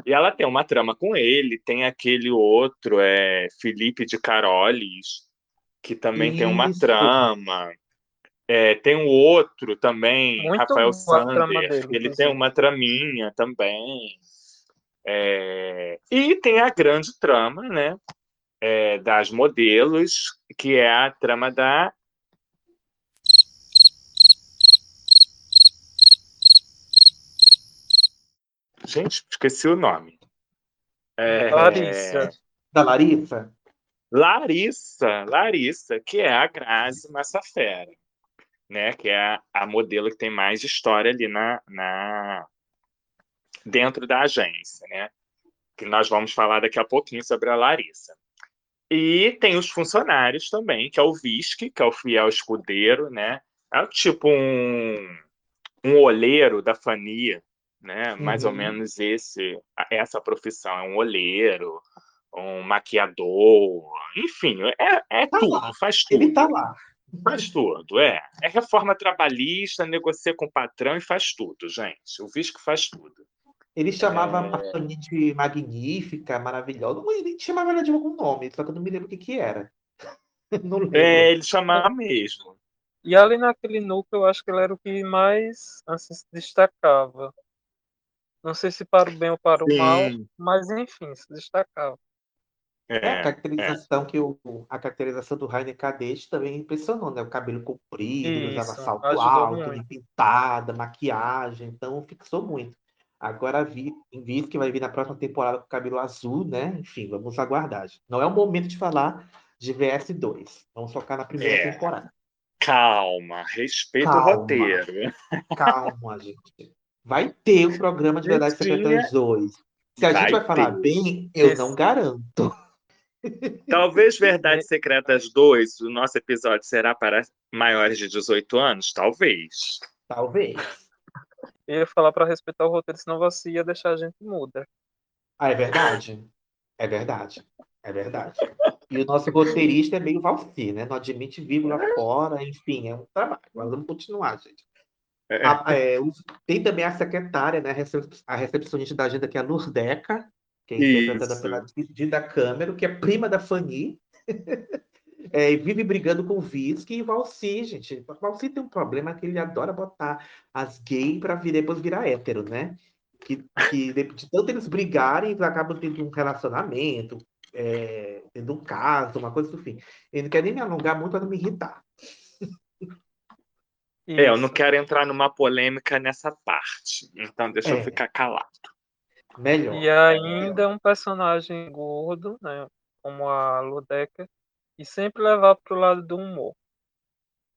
[SPEAKER 3] E ela tem uma trama com ele, tem aquele outro, é Felipe de Carolis, que também tem uma
[SPEAKER 1] Isso.
[SPEAKER 3] trama. É, tem um outro também,
[SPEAKER 2] Muito
[SPEAKER 3] Rafael
[SPEAKER 2] boa a trama
[SPEAKER 3] Sander,
[SPEAKER 2] dele,
[SPEAKER 3] ele tem uma traminha também. É, e tem a grande trama, né? é, das modelos, que é a trama da Gente, esqueci o nome. É,
[SPEAKER 2] Larissa.
[SPEAKER 1] Da Larissa?
[SPEAKER 3] Larissa, Larissa, que é a Grazi Massafera, né? Que é a, a modelo que tem mais história ali na, na dentro da agência, né? Que nós vamos falar daqui a pouquinho sobre a Larissa. E tem os funcionários também, que é o Visque, que é o fiel escudeiro, né? É tipo um, um olheiro da Fania, né? Mais ou
[SPEAKER 1] Uhum.
[SPEAKER 3] menos esse, essa profissão, é um olheiro, um maquiador, enfim, é, é
[SPEAKER 1] Tá
[SPEAKER 3] tudo,
[SPEAKER 1] lá.
[SPEAKER 3] faz tudo.
[SPEAKER 1] Ele tá lá.
[SPEAKER 3] Faz tudo, é. É reforma trabalhista, negocia com o patrão e faz tudo, gente. O Visco faz tudo.
[SPEAKER 1] Ele chamava
[SPEAKER 3] É.
[SPEAKER 1] a Fanny de magnífica, maravilhosa. Ele chamava ela de algum nome, só que eu não me lembro o que que era. Não lembro.
[SPEAKER 3] É, ele chamava mesmo.
[SPEAKER 2] E ali naquele núcleo, eu acho que ele era o que mais assim, se destacava. Não sei se para o bem ou para o mal, mas enfim, se destacava.
[SPEAKER 1] É, a
[SPEAKER 3] É, é.
[SPEAKER 1] caracterização que o, a caracterização do Rainer Cadete também impressionou, né? O cabelo comprido, ele usava
[SPEAKER 2] Isso,
[SPEAKER 1] salto alto, pintada, maquiagem, então fixou muito. Agora vi, vi que vai vir na próxima temporada com o cabelo azul, né? Enfim, vamos aguardar. Não é o momento de falar de VS2. Vamos focar na primeira
[SPEAKER 3] É.
[SPEAKER 1] temporada.
[SPEAKER 3] Calma, respeita o roteiro.
[SPEAKER 1] Calma, gente. Vai ter o programa de Verdades
[SPEAKER 3] Mentira.
[SPEAKER 1] Secretas 2. Se a gente
[SPEAKER 3] Vai
[SPEAKER 1] vai falar
[SPEAKER 3] ter.
[SPEAKER 1] bem, eu não garanto.
[SPEAKER 3] Talvez Verdades Secretas 2, o nosso episódio será para maiores de 18 anos? Talvez.
[SPEAKER 1] Talvez.
[SPEAKER 2] Eu ia falar para respeitar o roteiro, senão você ia deixar a gente muda.
[SPEAKER 1] Ah, é verdade? É verdade. É verdade. E o nosso roteirista é meio valsi, né? Não admite vírgula fora, enfim, é um trabalho. Mas vamos continuar, gente.
[SPEAKER 3] É.
[SPEAKER 1] A- é, os- tem também a secretária, né? a recep- A recepcionista da agenda, que é a Lurdeca, que é interpretada
[SPEAKER 3] Isso.
[SPEAKER 1] pela Dida Câmero, que é prima da Fanny. É, e vive brigando com o Visky e Valsi, gente. O Valsi tem um problema que ele adora botar as gays para vir, depois virar hétero, né? Que, que de, tanto eles brigarem, eles acabam tendo um relacionamento, é, tendo um caso, uma coisa do fim. Eu não quero nem me alongar muito para não me irritar.
[SPEAKER 3] É, eu não
[SPEAKER 2] Isso.
[SPEAKER 3] quero entrar numa polêmica nessa parte. Então deixa eu
[SPEAKER 1] É.
[SPEAKER 3] ficar calado.
[SPEAKER 1] Melhor.
[SPEAKER 2] E ainda um personagem gordo, né? Como a Ludeca, e sempre levar pro lado do humor.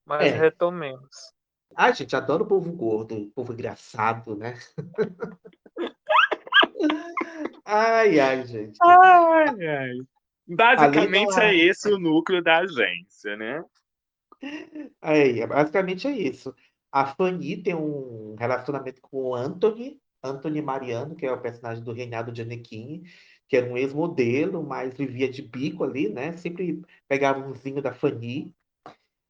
[SPEAKER 2] Mas
[SPEAKER 1] É.
[SPEAKER 2] retomemos.
[SPEAKER 1] Ai, gente, adoro o povo gordo, o povo engraçado, né? Ai, ai, gente.
[SPEAKER 3] Ai, ai. Basicamente é esse o núcleo da agência, né?
[SPEAKER 1] Aí, basicamente é isso. A Fanny tem um relacionamento com o Anthony, Anthony Mariano, que é o personagem do Reinaldo Gianecchini, que era um ex-modelo, mas vivia de bico ali, né? Sempre pegava um vinho da Fanny.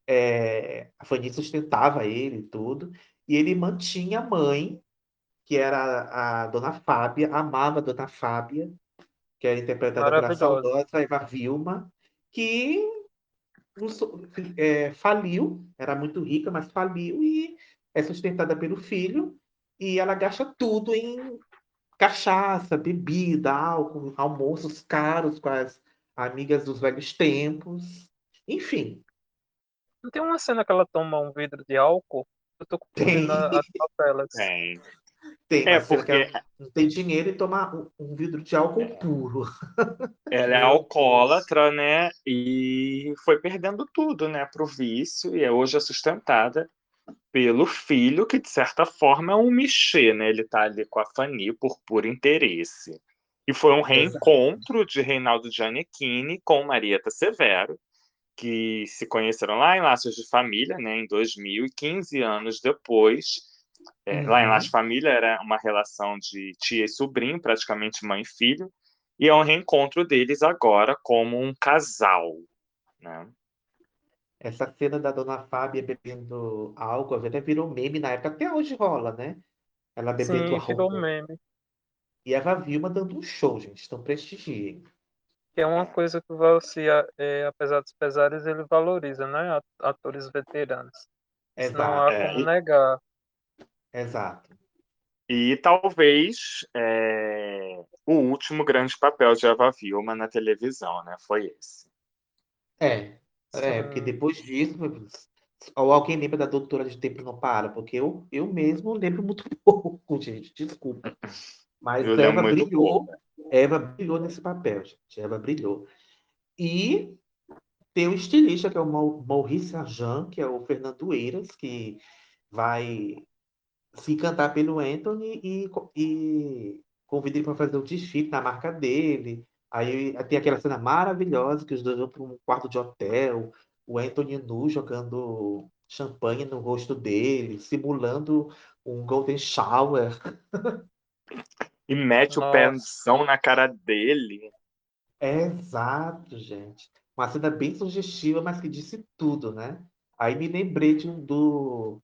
[SPEAKER 1] É, a Fanny sustentava ele e tudo. E ele mantinha a mãe, que era a Dona Fábia, amava a Dona Fábia, que era interpretada pela saudosa Eva Vilma, que é, faliu, era muito rica, mas faliu e é sustentada pelo filho, e ela gasta tudo em cachaça, bebida, álcool, almoços caros com as amigas dos velhos tempos, enfim.
[SPEAKER 2] Não tem uma cena que ela toma um vidro de álcool? Eu tô confundindo a- as papelas.
[SPEAKER 3] Tem.
[SPEAKER 1] Tem
[SPEAKER 3] É, porque-
[SPEAKER 1] não tem dinheiro e toma um, um vidro de álcool puro.
[SPEAKER 3] Ela é
[SPEAKER 1] Meu
[SPEAKER 3] alcoólatra, né? E foi perdendo tudo, né, pro vício, e é hoje é sustentada pelo filho, que de certa forma é um mexer, né? Ele tá ali com a Fanny por puro interesse. E foi um reencontro de Reinaldo Gianecchini com Marieta Severo, que se conheceram lá em Laços de Família, né, em 2000, e 15 anos depois. É, Lá em
[SPEAKER 1] Uhum.
[SPEAKER 3] De Família era uma relação de tia e sobrinho, praticamente mãe e filho, e é um reencontro deles agora como um casal. Né?
[SPEAKER 1] Essa cena da Dona Fábia bebendo álcool até virou meme na época, até hoje rola, né? Ela bebendo
[SPEAKER 2] Sim, virou
[SPEAKER 1] álcool.
[SPEAKER 2] meme.
[SPEAKER 1] E Eva Vilma dando um show, gente. Então prestigiem.
[SPEAKER 2] Que é uma coisa que o Valsi, é, apesar dos pesares, ele valoriza, né? at- Atores veteranos. Isso não há
[SPEAKER 1] Exato.
[SPEAKER 2] como
[SPEAKER 3] É.
[SPEAKER 2] negar.
[SPEAKER 1] Exato.
[SPEAKER 3] E talvez é, o último grande papel de Eva Vilma na televisão, né? Foi esse.
[SPEAKER 1] É. É, porque depois disso. Ou alguém lembra da Doutora de Tempo Não Para? Porque eu, eu mesmo lembro muito pouco, gente. Desculpa. Mas
[SPEAKER 3] Eu
[SPEAKER 1] Eva brilhou. Eva brilhou nesse papel, gente. Eva brilhou. E tem o estilista, que é o Mau- Maurice Arjan, que é o Fernando Eiras, que vai se encantar pelo Anthony e, e convida ele para fazer o desfile na marca dele. Aí tem aquela cena maravilhosa que os dois vão para um quarto de hotel, o Anthony nu jogando champanhe no rosto dele, simulando um golden shower.
[SPEAKER 3] E mete o
[SPEAKER 2] Nossa.
[SPEAKER 3] pezão na cara dele.
[SPEAKER 1] Exato, gente. Uma cena bem sugestiva, mas que disse tudo, né? Aí me lembrei de um, do,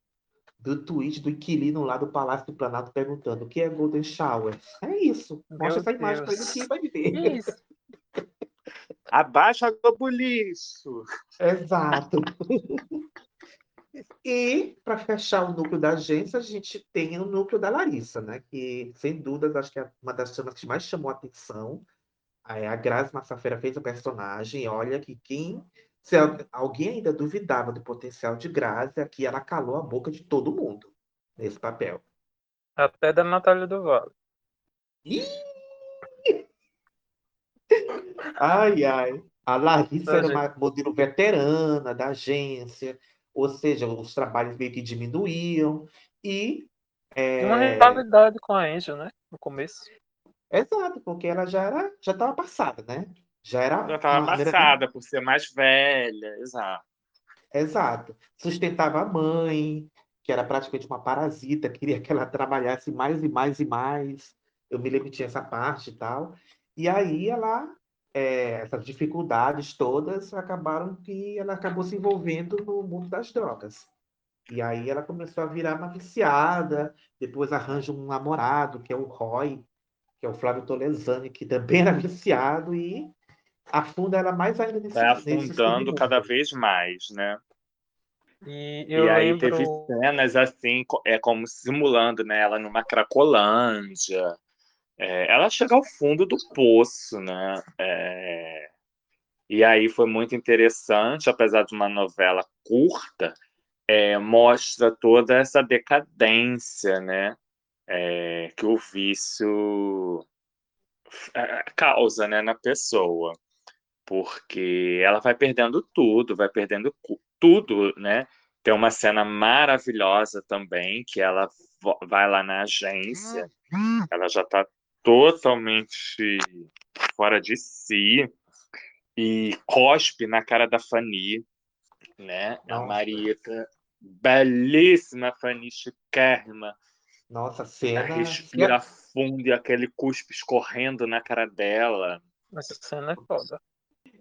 [SPEAKER 1] do tweet do inquilino lá do Palácio do Planalto perguntando o que é Golden Shower. É isso.
[SPEAKER 2] Meu
[SPEAKER 1] Mostra essa imagem para ele
[SPEAKER 2] Deus.
[SPEAKER 1] que vai ver.
[SPEAKER 2] Isso?
[SPEAKER 3] Abaixa a Globo Lixo.
[SPEAKER 1] Exato. E, para fechar o núcleo da agência, a gente tem o núcleo da Larissa, né? Que, sem dúvidas, acho que é uma das cenas que mais chamou a atenção. A Grazi Massafera fez o personagem. Olha que quem. Se alguém ainda duvidava do potencial de Grazi, aqui ela calou a boca de todo mundo nesse papel.
[SPEAKER 2] Até da Natália do Vale.
[SPEAKER 1] Ai, ai. A Larissa era uma modelo veterana da agência, ou seja, os trabalhos meio que diminuíam. E.
[SPEAKER 2] É... Uma rivalidade com a Angel, né? No começo.
[SPEAKER 1] Exato, porque ela já era, já estava passada, né? Já era.
[SPEAKER 3] Já estava passada por ser mais velha, exato.
[SPEAKER 1] Exato. Sustentava a mãe, que era praticamente uma parasita, queria que ela trabalhasse mais e mais e mais. Eu me lembro que tinha essa parte e tal. E aí ela é, essas dificuldades todas acabaram que ela acabou se envolvendo no mundo das drogas. E aí ela começou a virar uma viciada, depois arranja um namorado, que é o Roy, que é o Flávio Tolesani, que também era viciado, e afunda ela mais ainda nesse
[SPEAKER 3] Vai afundando cada vez mais, né?
[SPEAKER 2] E,
[SPEAKER 3] e aí lembro... teve cenas assim, é como simulando né, ela numa Cracolândia, é, ela chega ao fundo do poço, né? É, e aí foi muito interessante, apesar de uma novela curta, é, mostra toda essa decadência, né? É, que o vício é, causa, né, na pessoa, porque ela vai perdendo tudo, vai perdendo tudo, né? Tem uma cena maravilhosa também que ela vai lá na agência, ela já está totalmente fora de si e cospe na cara da Fanny, né? Nossa. A Marieta, belíssima Fanny chiquérrima.
[SPEAKER 1] Nossa, cena...
[SPEAKER 3] respira fundo e aquele cuspe escorrendo na cara dela.
[SPEAKER 2] Essa cena é foda.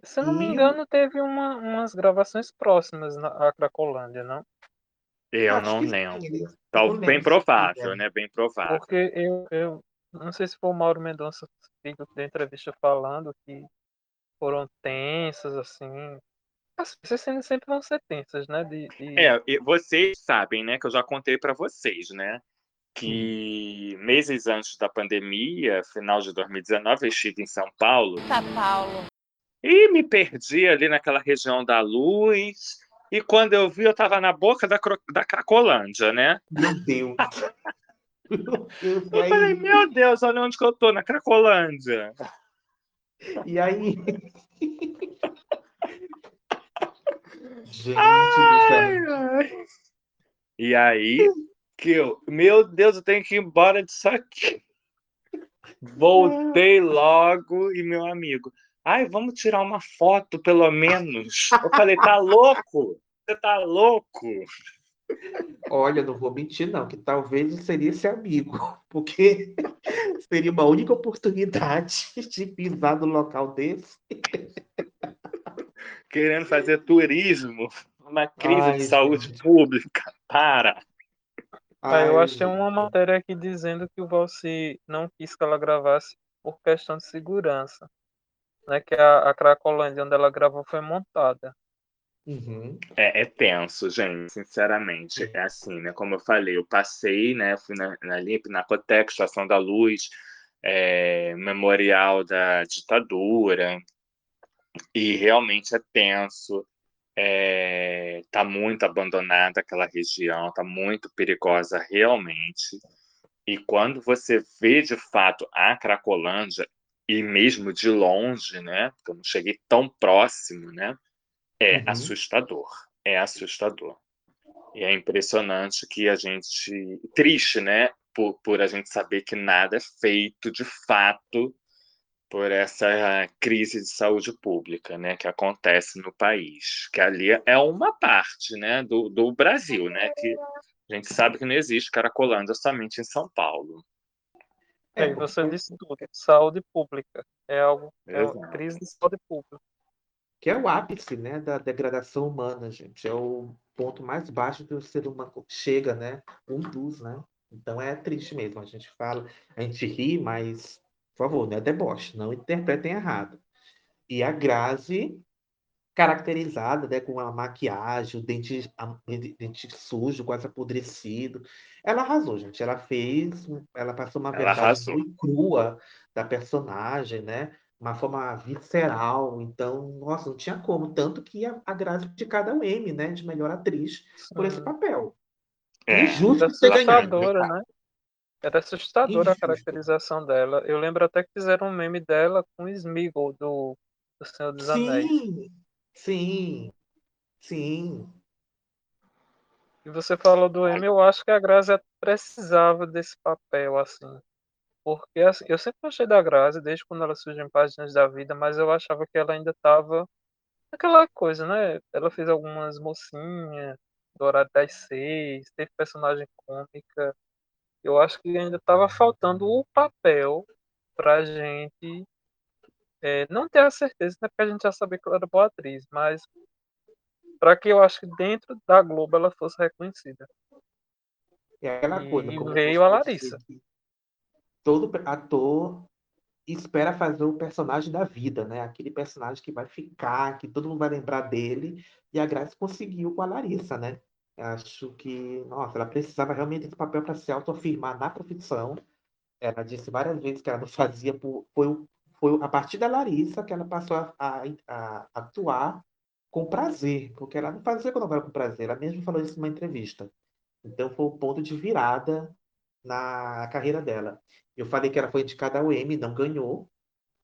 [SPEAKER 2] Se eu não e... me engano, teve uma, umas gravações próximas na Cracolândia, não?
[SPEAKER 3] Eu Acho não lembro. Tá bem provável, né? Bem provável.
[SPEAKER 2] Porque eu, eu não sei se foi o Mauro Mendonça que da entrevista falando que foram tensas, assim. Essas cenas sempre vão ser tensas, né? De, de...
[SPEAKER 3] É, vocês sabem, né, que eu já contei para vocês, né? Que hum. meses antes da pandemia, final de 2019, eu estive em São Paulo.
[SPEAKER 7] São Paulo.
[SPEAKER 3] E me perdi ali naquela região da luz. E quando eu vi, eu estava na boca da, da Cracolândia, né?
[SPEAKER 1] Meu Deus!
[SPEAKER 3] Eu falei, meu Deus, olha onde que eu tô, na Cracolândia.
[SPEAKER 1] E aí.
[SPEAKER 3] Gente ai, do céu. Ai. E aí, que eu, meu Deus, eu tenho que ir embora disso aqui. Voltei logo e meu amigo, ai, vamos tirar uma foto pelo menos. Eu falei, tá louco? Você tá louco?
[SPEAKER 1] Olha, não vou mentir, não, que talvez eu seria esse amigo, porque seria uma única oportunidade de pisar no local desse.
[SPEAKER 3] Querendo fazer turismo, uma crise Ai, de saúde gente. pública. Para!
[SPEAKER 2] Ai, eu achei uma matéria aqui dizendo que o Valci não quis que ela gravasse por questão de segurança. Né, que a, a Cracolândia, onde ela gravou, foi montada.
[SPEAKER 1] Uhum.
[SPEAKER 3] É, é, tenso, gente, sinceramente. É assim, né? Como eu falei, eu passei, né? Fui na, na LIMP, na Cotec, Estação da Luz, é, Memorial da Ditadura, e realmente é tenso. É, tá muito abandonada aquela região, tá muito perigosa realmente. E quando você vê de fato a Cracolândia, e mesmo de longe, né? Porque eu não cheguei tão próximo, né? É uhum. assustador. É assustador. E é impressionante que a gente. Triste, né? Por, por a gente saber que nada é feito de fato por essa crise de saúde pública, né, que acontece no país, que ali é uma parte, né, do, do Brasil, né, que a gente sabe que não existe Caracolândia somente em São Paulo.
[SPEAKER 2] É, você disse tudo, saúde pública, é algo, é uma crise de saúde pública
[SPEAKER 1] que é o ápice, né, da degradação humana, gente. É o ponto mais baixo que o ser humano chega, né, um dos, né. Então é triste mesmo. A gente fala, a gente ri, mas, por favor, não é deboche, não interpretem errado. E a Grazi caracterizada, né, com a maquiagem, o dente, a, dente sujo, quase apodrecido. Ela arrasou, gente. Ela fez, ela passou uma
[SPEAKER 3] Ela
[SPEAKER 1] verdade e crua da personagem, né? Uma forma visceral. Então, nossa, não tinha como. Tanto que a, a Grazi de cada um M, né? De melhor atriz por esse
[SPEAKER 2] Sim.
[SPEAKER 1] papel.
[SPEAKER 3] É,
[SPEAKER 1] Injusto
[SPEAKER 2] assustadora, né? Era assustadora a
[SPEAKER 1] Injusto.
[SPEAKER 2] caracterização dela. Eu lembro até que fizeram um meme dela com o Smeagol do, do Senhor dos Anéis.
[SPEAKER 1] Sim, sim.
[SPEAKER 2] E você falou do M, eu acho que a Grazi precisava desse papel, assim. Porque assim, eu sempre gostei da Grazi, desde quando ela surgiu em Páginas da Vida, mas eu achava que ela ainda estava aquela coisa, né? Ela fez algumas mocinhas do horário das seis, teve personagem cômica. Eu acho que ainda estava faltando o papel pra gente é, não ter a certeza, né? Porque a gente já sabia que ela era boa atriz, mas para que eu acho que dentro da Globo ela fosse reconhecida.
[SPEAKER 1] É aquela coisa,
[SPEAKER 2] E veio a Larissa.
[SPEAKER 1] todo ator espera fazer o personagem da vida, né? Aquele personagem que vai ficar, que todo mundo vai lembrar dele, e a Grace conseguiu com a Larissa, né? Acho que, nossa, ela precisava realmente desse papel para se autoafirmar na profissão. Ela disse várias vezes que ela não fazia por. Foi, o- foi a partir da Larissa que ela passou a, a- a atuar com prazer, porque ela não fazia novela com prazer, ela mesma falou isso numa entrevista. Então foi o ponto de virada na carreira dela. Eu falei que ela foi indicada ao Emmy, não ganhou,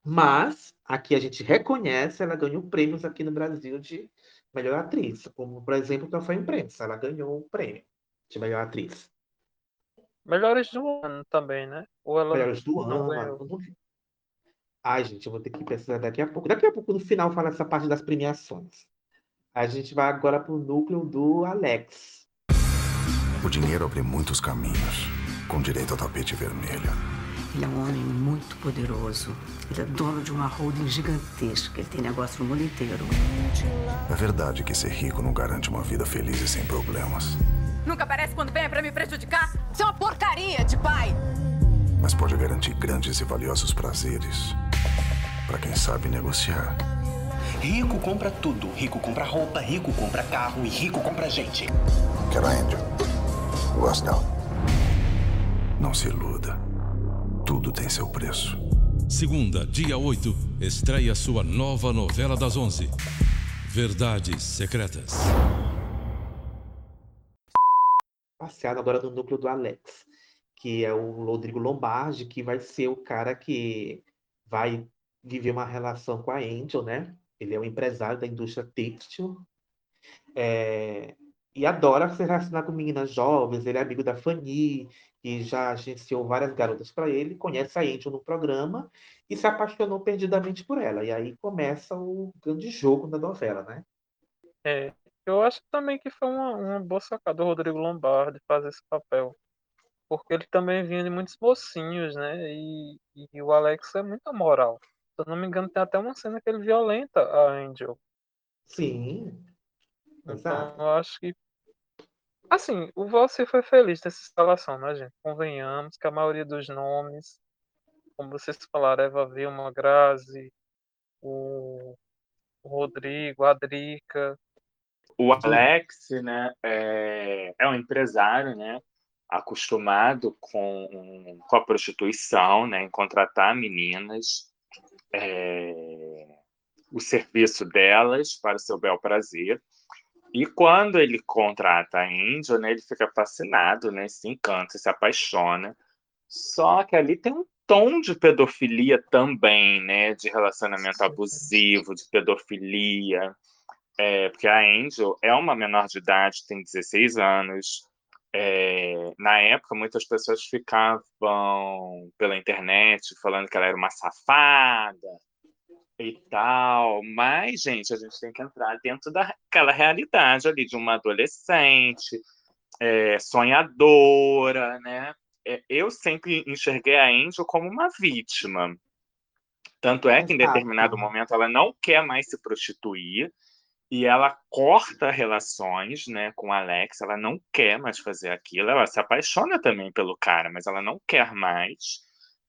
[SPEAKER 1] mas aqui a gente reconhece, ela ganhou prêmios aqui no Brasil de melhor atriz, como por exemplo o Troféu Imprensa, ela ganhou o prêmio de melhor atriz.
[SPEAKER 2] Melhores do ano também, né? Ou ela
[SPEAKER 1] Melhores do ano. não. Ai, gente, eu vou ter que pesquisar daqui a pouco. Daqui a pouco, no final, fala essa parte das premiações. A gente vai agora para o núcleo do Alex.
[SPEAKER 10] O dinheiro abre muitos caminhos, com direito ao tapete vermelho.
[SPEAKER 4] Ele é um homem muito poderoso. Ele é dono de uma holding gigantesca. Ele tem negócio no mundo inteiro.
[SPEAKER 10] É verdade que ser rico não garante uma vida feliz e sem problemas.
[SPEAKER 9] Nunca aparece quando vem pra me prejudicar? Isso é uma porcaria de pai!
[SPEAKER 10] Mas pode garantir grandes e valiosos prazeres para quem sabe negociar.
[SPEAKER 11] Rico compra tudo. Rico compra roupa, rico compra carro e rico compra gente.
[SPEAKER 10] Quero a Angel. Gosto dela. Não se iluda. Tudo tem seu preço.
[SPEAKER 5] Segunda, dia 8, estreia sua nova novela das 11. Verdades Secretas.
[SPEAKER 1] Passeado agora no núcleo do Alex, que é o Rodrigo Lombardi, que vai ser o cara que vai viver uma relação com a Angel, né? Ele é um empresário da indústria têxtil. É, e adora se relacionar com meninas jovens, ele é amigo da Fanny, que já agenciou várias garotas para ele, conhece a Angel no programa e se apaixonou perdidamente por ela. E aí começa o grande jogo da novela, né?
[SPEAKER 2] É, eu acho também que foi uma, uma boa sacada do Rodrigo Lombardi fazer esse papel. Porque ele também vinha de muitos mocinhos, né? E, e o Alex é muito moral. Se eu não me engano, tem até uma cena que ele violenta a Angel.
[SPEAKER 1] Sim,
[SPEAKER 2] Então,
[SPEAKER 1] exato.
[SPEAKER 2] eu acho que. Assim, o Valci foi feliz nessa instalação, né, gente? Convenhamos que a maioria dos nomes, como vocês falaram, Eva Vilma, Grazi, o, o Rodrigo, a Drica.
[SPEAKER 3] O Alex, né, é, é um empresário, né, acostumado com, com a prostituição, né, em contratar meninas, é, o serviço delas para o seu bel prazer. E quando ele contrata a Angel, né, ele fica fascinado, né, se encanta, se apaixona. Só que ali tem um tom de pedofilia também, né, de relacionamento abusivo, de pedofilia. É, porque a Angel é uma menor de idade, tem 16 anos. É, na época, muitas pessoas ficavam pela internet falando que ela era uma safada e tal. Mas, gente, a gente tem que entrar dentro daquela realidade ali de uma adolescente, é, sonhadora, né? É, eu sempre enxerguei a Angel como uma vítima. Tanto é que, em determinado momento, ela não quer mais se prostituir e ela corta relações né, com Alex, ela não quer mais fazer aquilo, ela se apaixona também pelo cara, mas ela não quer mais,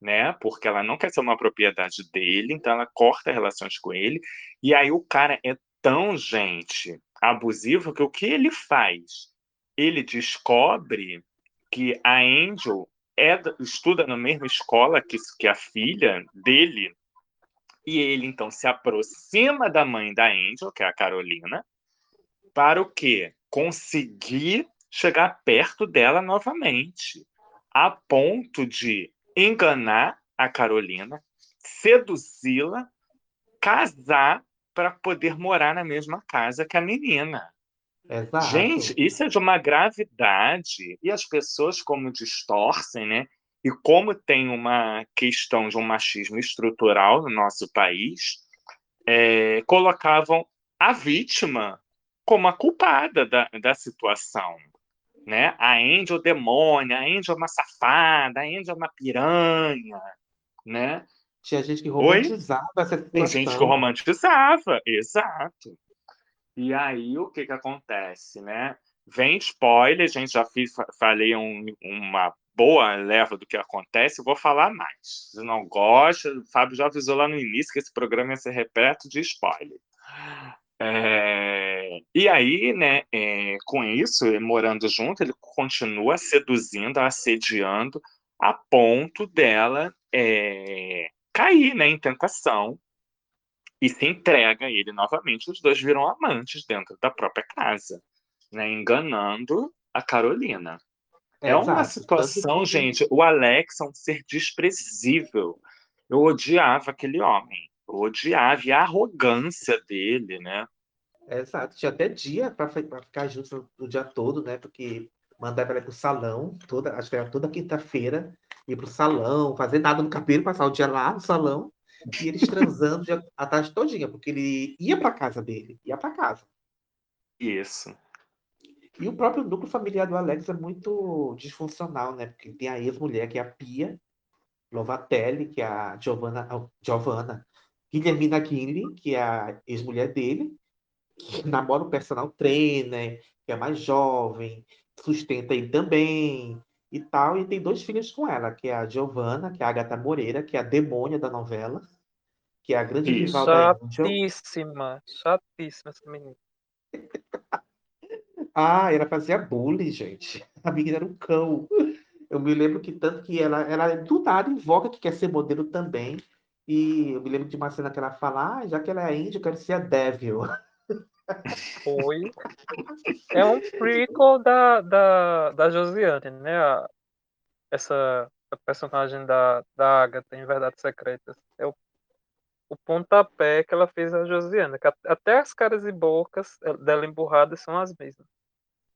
[SPEAKER 3] né? Porque ela não quer ser uma propriedade dele, então ela corta relações com ele, e aí o cara é tão, gente, abusivo que o que ele faz? Ele descobre que a Angel é, estuda na mesma escola que, que a filha dele, e ele então se aproxima da mãe da Angel, que é a Carolina, para o quê? Conseguir chegar perto dela novamente, a ponto de enganar a Carolina, seduzi-la, casar para poder morar na mesma casa que a menina.
[SPEAKER 1] Exato.
[SPEAKER 3] Gente, isso é de uma gravidade e as pessoas como distorcem, né? E como tem uma questão de um machismo estrutural no nosso país, é, colocavam a vítima como a culpada da, da situação. Né? A Angel demônia, a Angel é uma safada, a Angel é uma piranha, né?
[SPEAKER 1] Tinha gente que romantizava Oi? essa situação.
[SPEAKER 3] Tem gente que romantizava, exato. E aí o que que acontece, né? Vem spoiler, gente, já fiz, falei um, uma boa leva do que acontece, vou falar mais. Se não gosta, o Fábio já avisou lá no início que esse programa ia ser repleto de spoiler. É, e aí, né, é, com isso, morando junto, ele continua seduzindo, assediando, a ponto dela é, cair né, em tentação e se entrega a ele novamente. Os dois viram amantes dentro da própria casa, né, enganando a Carolina. É, é uma situação, gente. O Alex é um ser desprezível. Eu odiava aquele homem. Eu odiava. E a arrogância dele, né?
[SPEAKER 1] Exato. Tinha até dia para ficar junto o dia todo, né? Porque mandava ela para o salão, toda, acho que era toda quinta-feira, ir para o salão, fazer nada no cabelo, passar o dia lá no salão, e eles transando a tarde todinha, porque ele ia para casa dele, ia para casa.
[SPEAKER 3] Isso.
[SPEAKER 1] E o próprio núcleo familiar do Alex é muito disfuncional, né? Porque tem a ex-mulher, que é a Pia Lovatelli, que é a Giovanna, Giovanna Guilhermina Kinley, que é a ex-mulher dele, que namora o personal trainer, que é mais jovem, sustenta ele também e tal. E tem dois filhos com ela, que é a Giovanna, que é a Agatha Moreira, que é a demônia da novela, que é a grande rival da Angel.
[SPEAKER 2] Chatíssima, chatíssima essa menina.
[SPEAKER 1] Ah, ela fazia bullying, gente. A menina era um cão. Eu me lembro que tanto que ela, ela do nada invoca que quer ser modelo também. E eu me lembro de uma cena que ela fala, ah, já que ela é índia, eu quero ser a Devil.
[SPEAKER 2] Foi. É um prequel da, da, da Josiane, né? Essa a personagem da, da Agatha em Verdades Secretas. É o, o pontapé que ela fez a Josiane. Até as caras e bocas dela emburradas são as mesmas.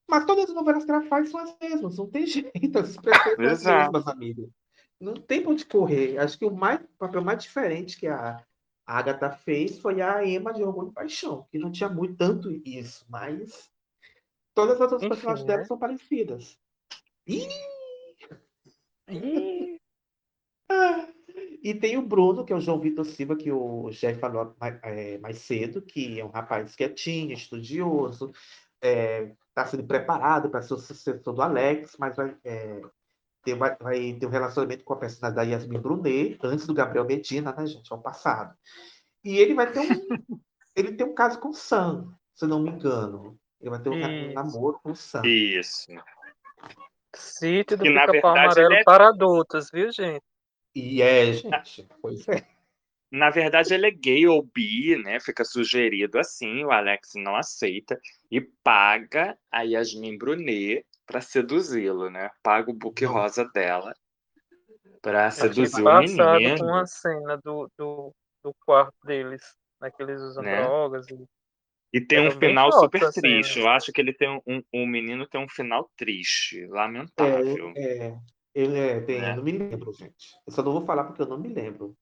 [SPEAKER 1] Mas todas as novelas que ela faz são as mesmas, não tem jeito, as pessoas são as mesmas, amiga. Não tem pra onde correr. Acho que o, mais, o papel mais diferente que a Agatha fez foi a Emma de Orgulho e Paixão, que não tinha muito tanto isso, mas todas as outras Enfim, personagens né? dela são parecidas. Ih! Ih! ah, e tem o Bruno, que é o João Vitor Silva, que o Jeff falou mais, é, mais cedo, que é um rapaz quietinho, estudioso, é, está sendo preparado para ser o sucessor do Alex, mas vai, é, ter, vai, vai, ter um relacionamento com a personagem da Yasmin Brunet, antes do Gabriel Medina, né, gente? É o passado. E ele vai ter um. ele tem um caso com o Sam, se não me engano. Ele vai ter um, um namoro com o Sam.
[SPEAKER 3] Isso.
[SPEAKER 2] Sítio do Pica-Pau Amarelo é... para adultos, viu, gente?
[SPEAKER 1] E é, gente. Pois é.
[SPEAKER 3] Na verdade, ele é gay ou bi, né? Fica sugerido assim, o Alex não aceita e paga a Yasmin Brunet para seduzi-lo, né? Paga o book rosa dela para seduzir o menino.
[SPEAKER 2] com uma cena do, do, do quarto deles, né? Que eles usam né? drogas. E,
[SPEAKER 3] e tem um final super triste. Eu acho que ele tem um, um, menino tem um final triste, lamentável.
[SPEAKER 1] É, é ele é, tem, né? eu não me lembro, gente. Eu só não vou falar porque eu não me lembro.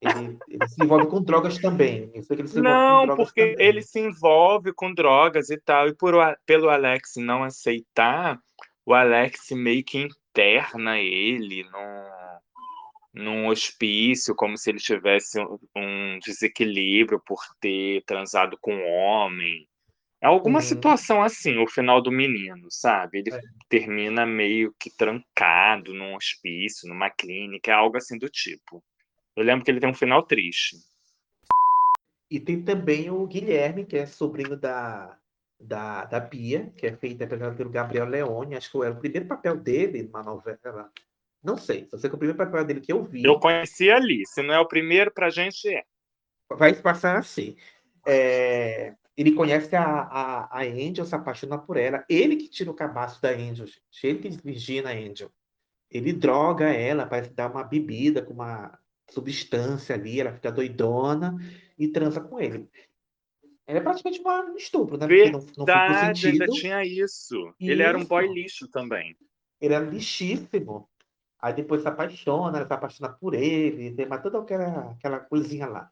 [SPEAKER 1] Ele, ele, se envolve com drogas também.
[SPEAKER 3] não, porque também. ele se envolve com drogas e tal. E por, pelo Alex não aceitar, o Alex meio que interna ele num, num hospício, como se ele tivesse um, desequilíbrio por ter transado com um homem. É alguma uhum. situação assim, o final do menino, sabe? Ele é. termina meio que trancado num hospício, numa clínica, algo assim do tipo. Eu lembro que ele tem um final triste.
[SPEAKER 1] E tem também o Guilherme, que é sobrinho da, da, da Bia, que é feita pelo Gabriel Leone. Acho que era o primeiro papel dele numa novela. Não sei, só sei que o primeiro papel dele que eu vi.
[SPEAKER 3] Eu conheci ali. Se não é o primeiro, pra gente é.
[SPEAKER 1] Vai passar assim. É, ele conhece a, a, a Angel, se apaixona por ela. Ele que tira o cabaço da Angel, gente. Ele que virgina a Angel. Ele droga ela, parece dar uma bebida com uma substância ali, ela fica doidona e transa com ele. Ela é praticamente um estupro, né? Porque não, não
[SPEAKER 3] Verdade, ainda tinha isso. Ele era um boy
[SPEAKER 1] Isso.
[SPEAKER 3] lixo também.
[SPEAKER 1] Ele era lixíssimo. Aí depois se apaixona, ela se apaixona por ele, tem mais toda aquela, aquela coisinha lá.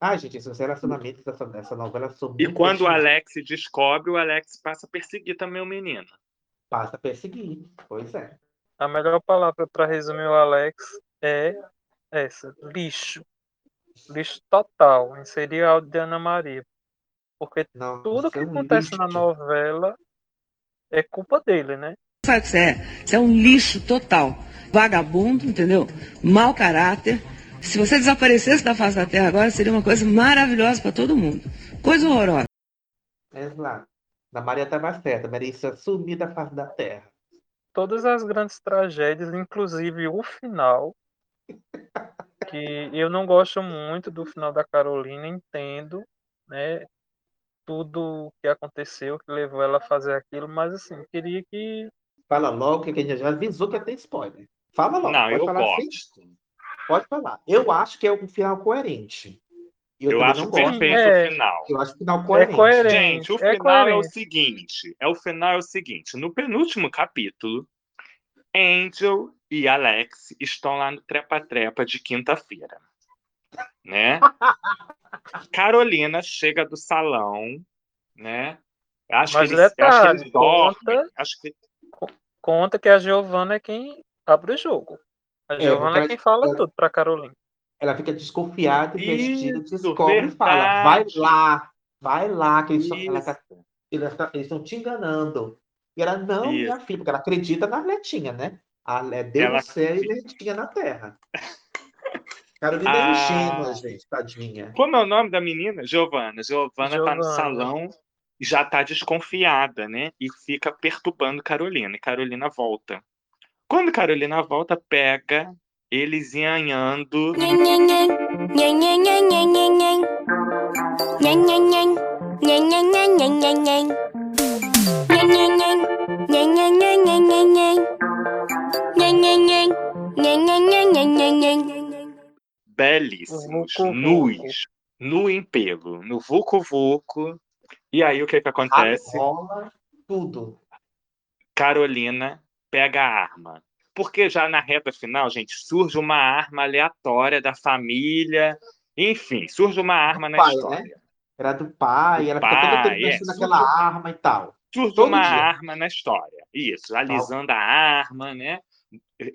[SPEAKER 1] Ah, gente, esses relacionamentos dessa, dessa novela são
[SPEAKER 3] E
[SPEAKER 1] muito
[SPEAKER 3] quando o. Alex descobre, o Alex passa a perseguir também o menino.
[SPEAKER 1] Passa a perseguir, pois é.
[SPEAKER 2] A melhor palavra para resumir o Alex é essa: lixo. Lixo total. Inserir áudio de Ana Maria. Porque
[SPEAKER 1] Não,
[SPEAKER 2] tudo que
[SPEAKER 1] é um
[SPEAKER 2] acontece na
[SPEAKER 1] lixo.
[SPEAKER 2] novela é culpa dele, né?
[SPEAKER 12] Sabe o que você é? Você é um lixo total. Vagabundo, entendeu? Mau caráter. Se você desaparecesse da face da terra agora, seria uma coisa maravilhosa para todo mundo. Coisa horrorosa.
[SPEAKER 1] Exato. A Maria estava certa, merecia sumir da face da terra.
[SPEAKER 2] Todas as grandes tragédias, inclusive o final, que eu não gosto muito do final da Carolina, entendo, né? Tudo o que aconteceu, que levou ela a fazer aquilo, mas assim, queria que
[SPEAKER 1] Fala logo, que a gente já avisou que ter spoiler. Fala logo,
[SPEAKER 3] Não,
[SPEAKER 1] pode
[SPEAKER 3] eu
[SPEAKER 1] falar
[SPEAKER 3] gosto.
[SPEAKER 1] Pode falar. Eu acho que é um final coerente.
[SPEAKER 3] Eu,
[SPEAKER 1] também
[SPEAKER 3] acho perfeito
[SPEAKER 2] É.
[SPEAKER 3] o final.
[SPEAKER 1] Eu acho o final coerente.
[SPEAKER 2] coerente.
[SPEAKER 3] Gente, o
[SPEAKER 2] é
[SPEAKER 3] final é o
[SPEAKER 2] coerente.
[SPEAKER 3] seguinte: é o final é o seguinte. No penúltimo capítulo, Angel e Alex estão lá no trepa-trepa de quinta-feira, né? Carolina chega do salão, né? Acho
[SPEAKER 2] Mas
[SPEAKER 3] que eles, acho que
[SPEAKER 2] detalhe,
[SPEAKER 3] eles dormem.
[SPEAKER 2] conta-
[SPEAKER 3] Acho que
[SPEAKER 2] conta que a Giovana é quem abre o jogo. A
[SPEAKER 1] É,
[SPEAKER 2] Giovana é
[SPEAKER 1] porque
[SPEAKER 2] quem fala
[SPEAKER 1] ela-
[SPEAKER 2] tudo pra Carolina.
[SPEAKER 1] Ela fica desconfiada,
[SPEAKER 3] Isso,
[SPEAKER 1] descobre e fala: vai
[SPEAKER 3] verdade.
[SPEAKER 1] lá, vai lá, que ela eles tá- eles estão te enganando. E ela, não, minha
[SPEAKER 3] Isso.
[SPEAKER 1] filha, porque ela acredita na Letinha, né? A Le- Deus
[SPEAKER 3] Ela
[SPEAKER 1] no céu e
[SPEAKER 3] acredita.
[SPEAKER 1] Letinha na terra. Carolina é
[SPEAKER 3] Ah.
[SPEAKER 1] ingênua, gente, tadinha.
[SPEAKER 3] Como é o nome da menina? Giovana. Giovana tá no salão e já tá desconfiada, né? E fica perturbando Carolina. E Carolina volta. Quando Carolina volta, pega eles nhanhando. Belíssimos, nus, nu em pelo, no Vucu Vucu. E aí o que que acontece?
[SPEAKER 1] Rola tudo.
[SPEAKER 3] Carolina pega a arma. Porque já na reta final, gente, surge uma arma aleatória da família. Enfim, surge uma arma na
[SPEAKER 1] pai,
[SPEAKER 3] história.
[SPEAKER 1] Era do pai,
[SPEAKER 3] Do
[SPEAKER 1] ela fica todo tempo
[SPEAKER 3] pai, é, surge-
[SPEAKER 1] naquela arma e tal. Todo
[SPEAKER 3] uma
[SPEAKER 1] dia.
[SPEAKER 3] arma na história. Isso, alisando a arma, né?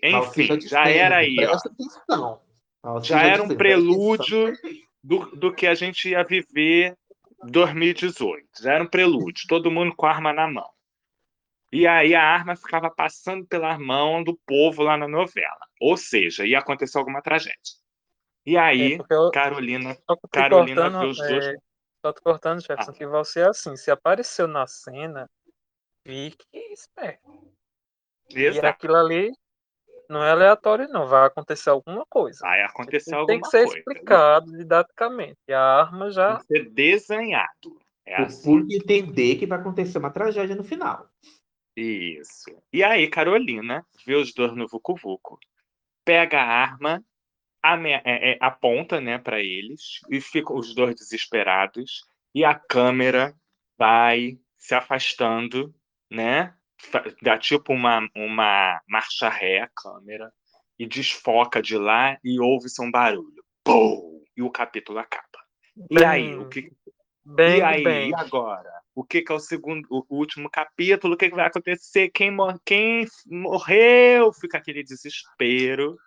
[SPEAKER 3] Enfim, já
[SPEAKER 1] dizendo,
[SPEAKER 3] era aí, ó.
[SPEAKER 1] Presta atenção. Malquita
[SPEAKER 3] já era um prelúdio
[SPEAKER 1] atenção.
[SPEAKER 3] do, do que a gente ia viver 2018. Já era um prelúdio, todo mundo com a arma na mão. E aí a arma ficava passando pela mão do povo lá na novela. Ou seja, ia acontecer alguma tragédia. E aí,
[SPEAKER 2] É, eu-
[SPEAKER 3] Carolina, Carolina vê os dois.
[SPEAKER 2] é, só te cortando, Jefferson,
[SPEAKER 3] Ah.
[SPEAKER 2] que você é assim, se apareceu na cena, fique esperto. E
[SPEAKER 3] Exato.
[SPEAKER 2] aquilo ali não é aleatório, não. Vai acontecer alguma coisa.
[SPEAKER 3] Vai acontecer
[SPEAKER 2] Tem
[SPEAKER 3] alguma
[SPEAKER 2] que ser
[SPEAKER 3] coisa.
[SPEAKER 2] explicado didaticamente. E a arma já.
[SPEAKER 3] Tem que ser desenhado. É
[SPEAKER 1] O
[SPEAKER 3] assim.
[SPEAKER 1] público entender que vai acontecer uma tragédia no final.
[SPEAKER 3] Isso. E aí, Carolina vê os dois no Vucu Vucu, pega a arma, é, é, aponta né, para eles, e ficam os dois desesperados, e a câmera vai se afastando, né? Dá tipo uma, uma marcha ré a câmera, e desfoca de lá, e ouve-se um barulho. Pum! E o capítulo acaba. E aí, o que,
[SPEAKER 2] Bang,
[SPEAKER 3] e aí, e agora? O que, que é o segundo, o último capítulo? O que, que vai acontecer? Quem, mor- quem morreu? Fica aquele desespero.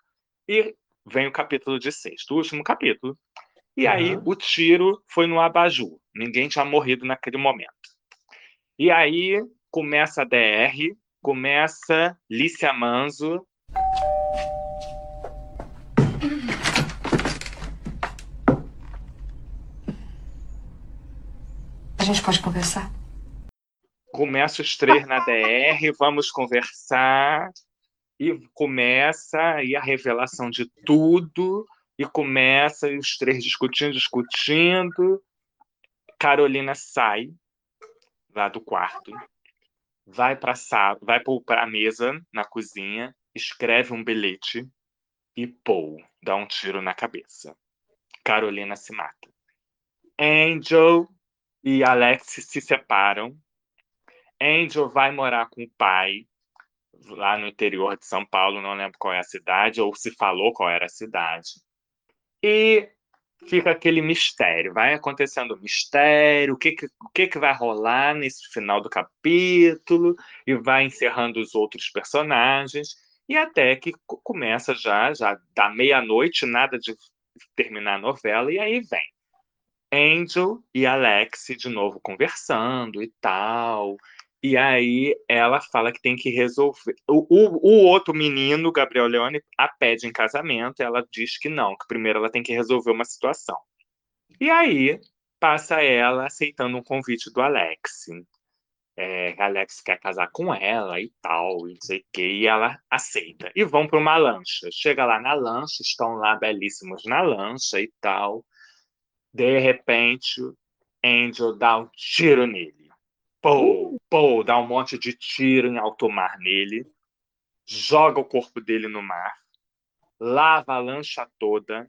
[SPEAKER 3] E vem o capítulo de sexto, o último capítulo. E aí
[SPEAKER 1] Aham.
[SPEAKER 3] o tiro foi no abajur. Ninguém tinha morrido naquele momento. E aí começa a DR, começa Lícia Manzo.
[SPEAKER 9] gente pode conversar?
[SPEAKER 3] Começa os três na DR, vamos conversar. E começa aí a revelação de tudo. E começa os três discutindo, discutindo. Carolina sai lá do quarto, vai para vai para a mesa na cozinha, escreve um bilhete e Paul dá um tiro na cabeça. Carolina se mata. Angel e Alex se separam. Angel vai morar com o pai lá no interior de São Paulo, não lembro qual é a cidade, ou se falou qual era a cidade. E fica aquele mistério, vai acontecendo o mistério, o que, que, o que, que vai rolar nesse final do capítulo, e vai encerrando os outros personagens, e até que começa já, já da meia-noite, nada de terminar a novela, e aí vem Angel e Alex de novo conversando e tal. E aí ela fala que tem que resolver. O, o, o, outro menino, Gabriel Leone, a pede em casamento. ela diz que não, que primeiro ela tem que resolver uma situação. E aí passa ela aceitando um convite do Alex. É, Alex quer casar com ela e tal, e não sei o que, e ela aceita. E vão para uma lancha. Chega lá na lancha, estão lá belíssimos na lancha e tal. De repente, Angel dá um tiro nele. Pô, pô, dá um monte de tiro em alto mar nele, joga o corpo dele no mar, lava a lancha toda,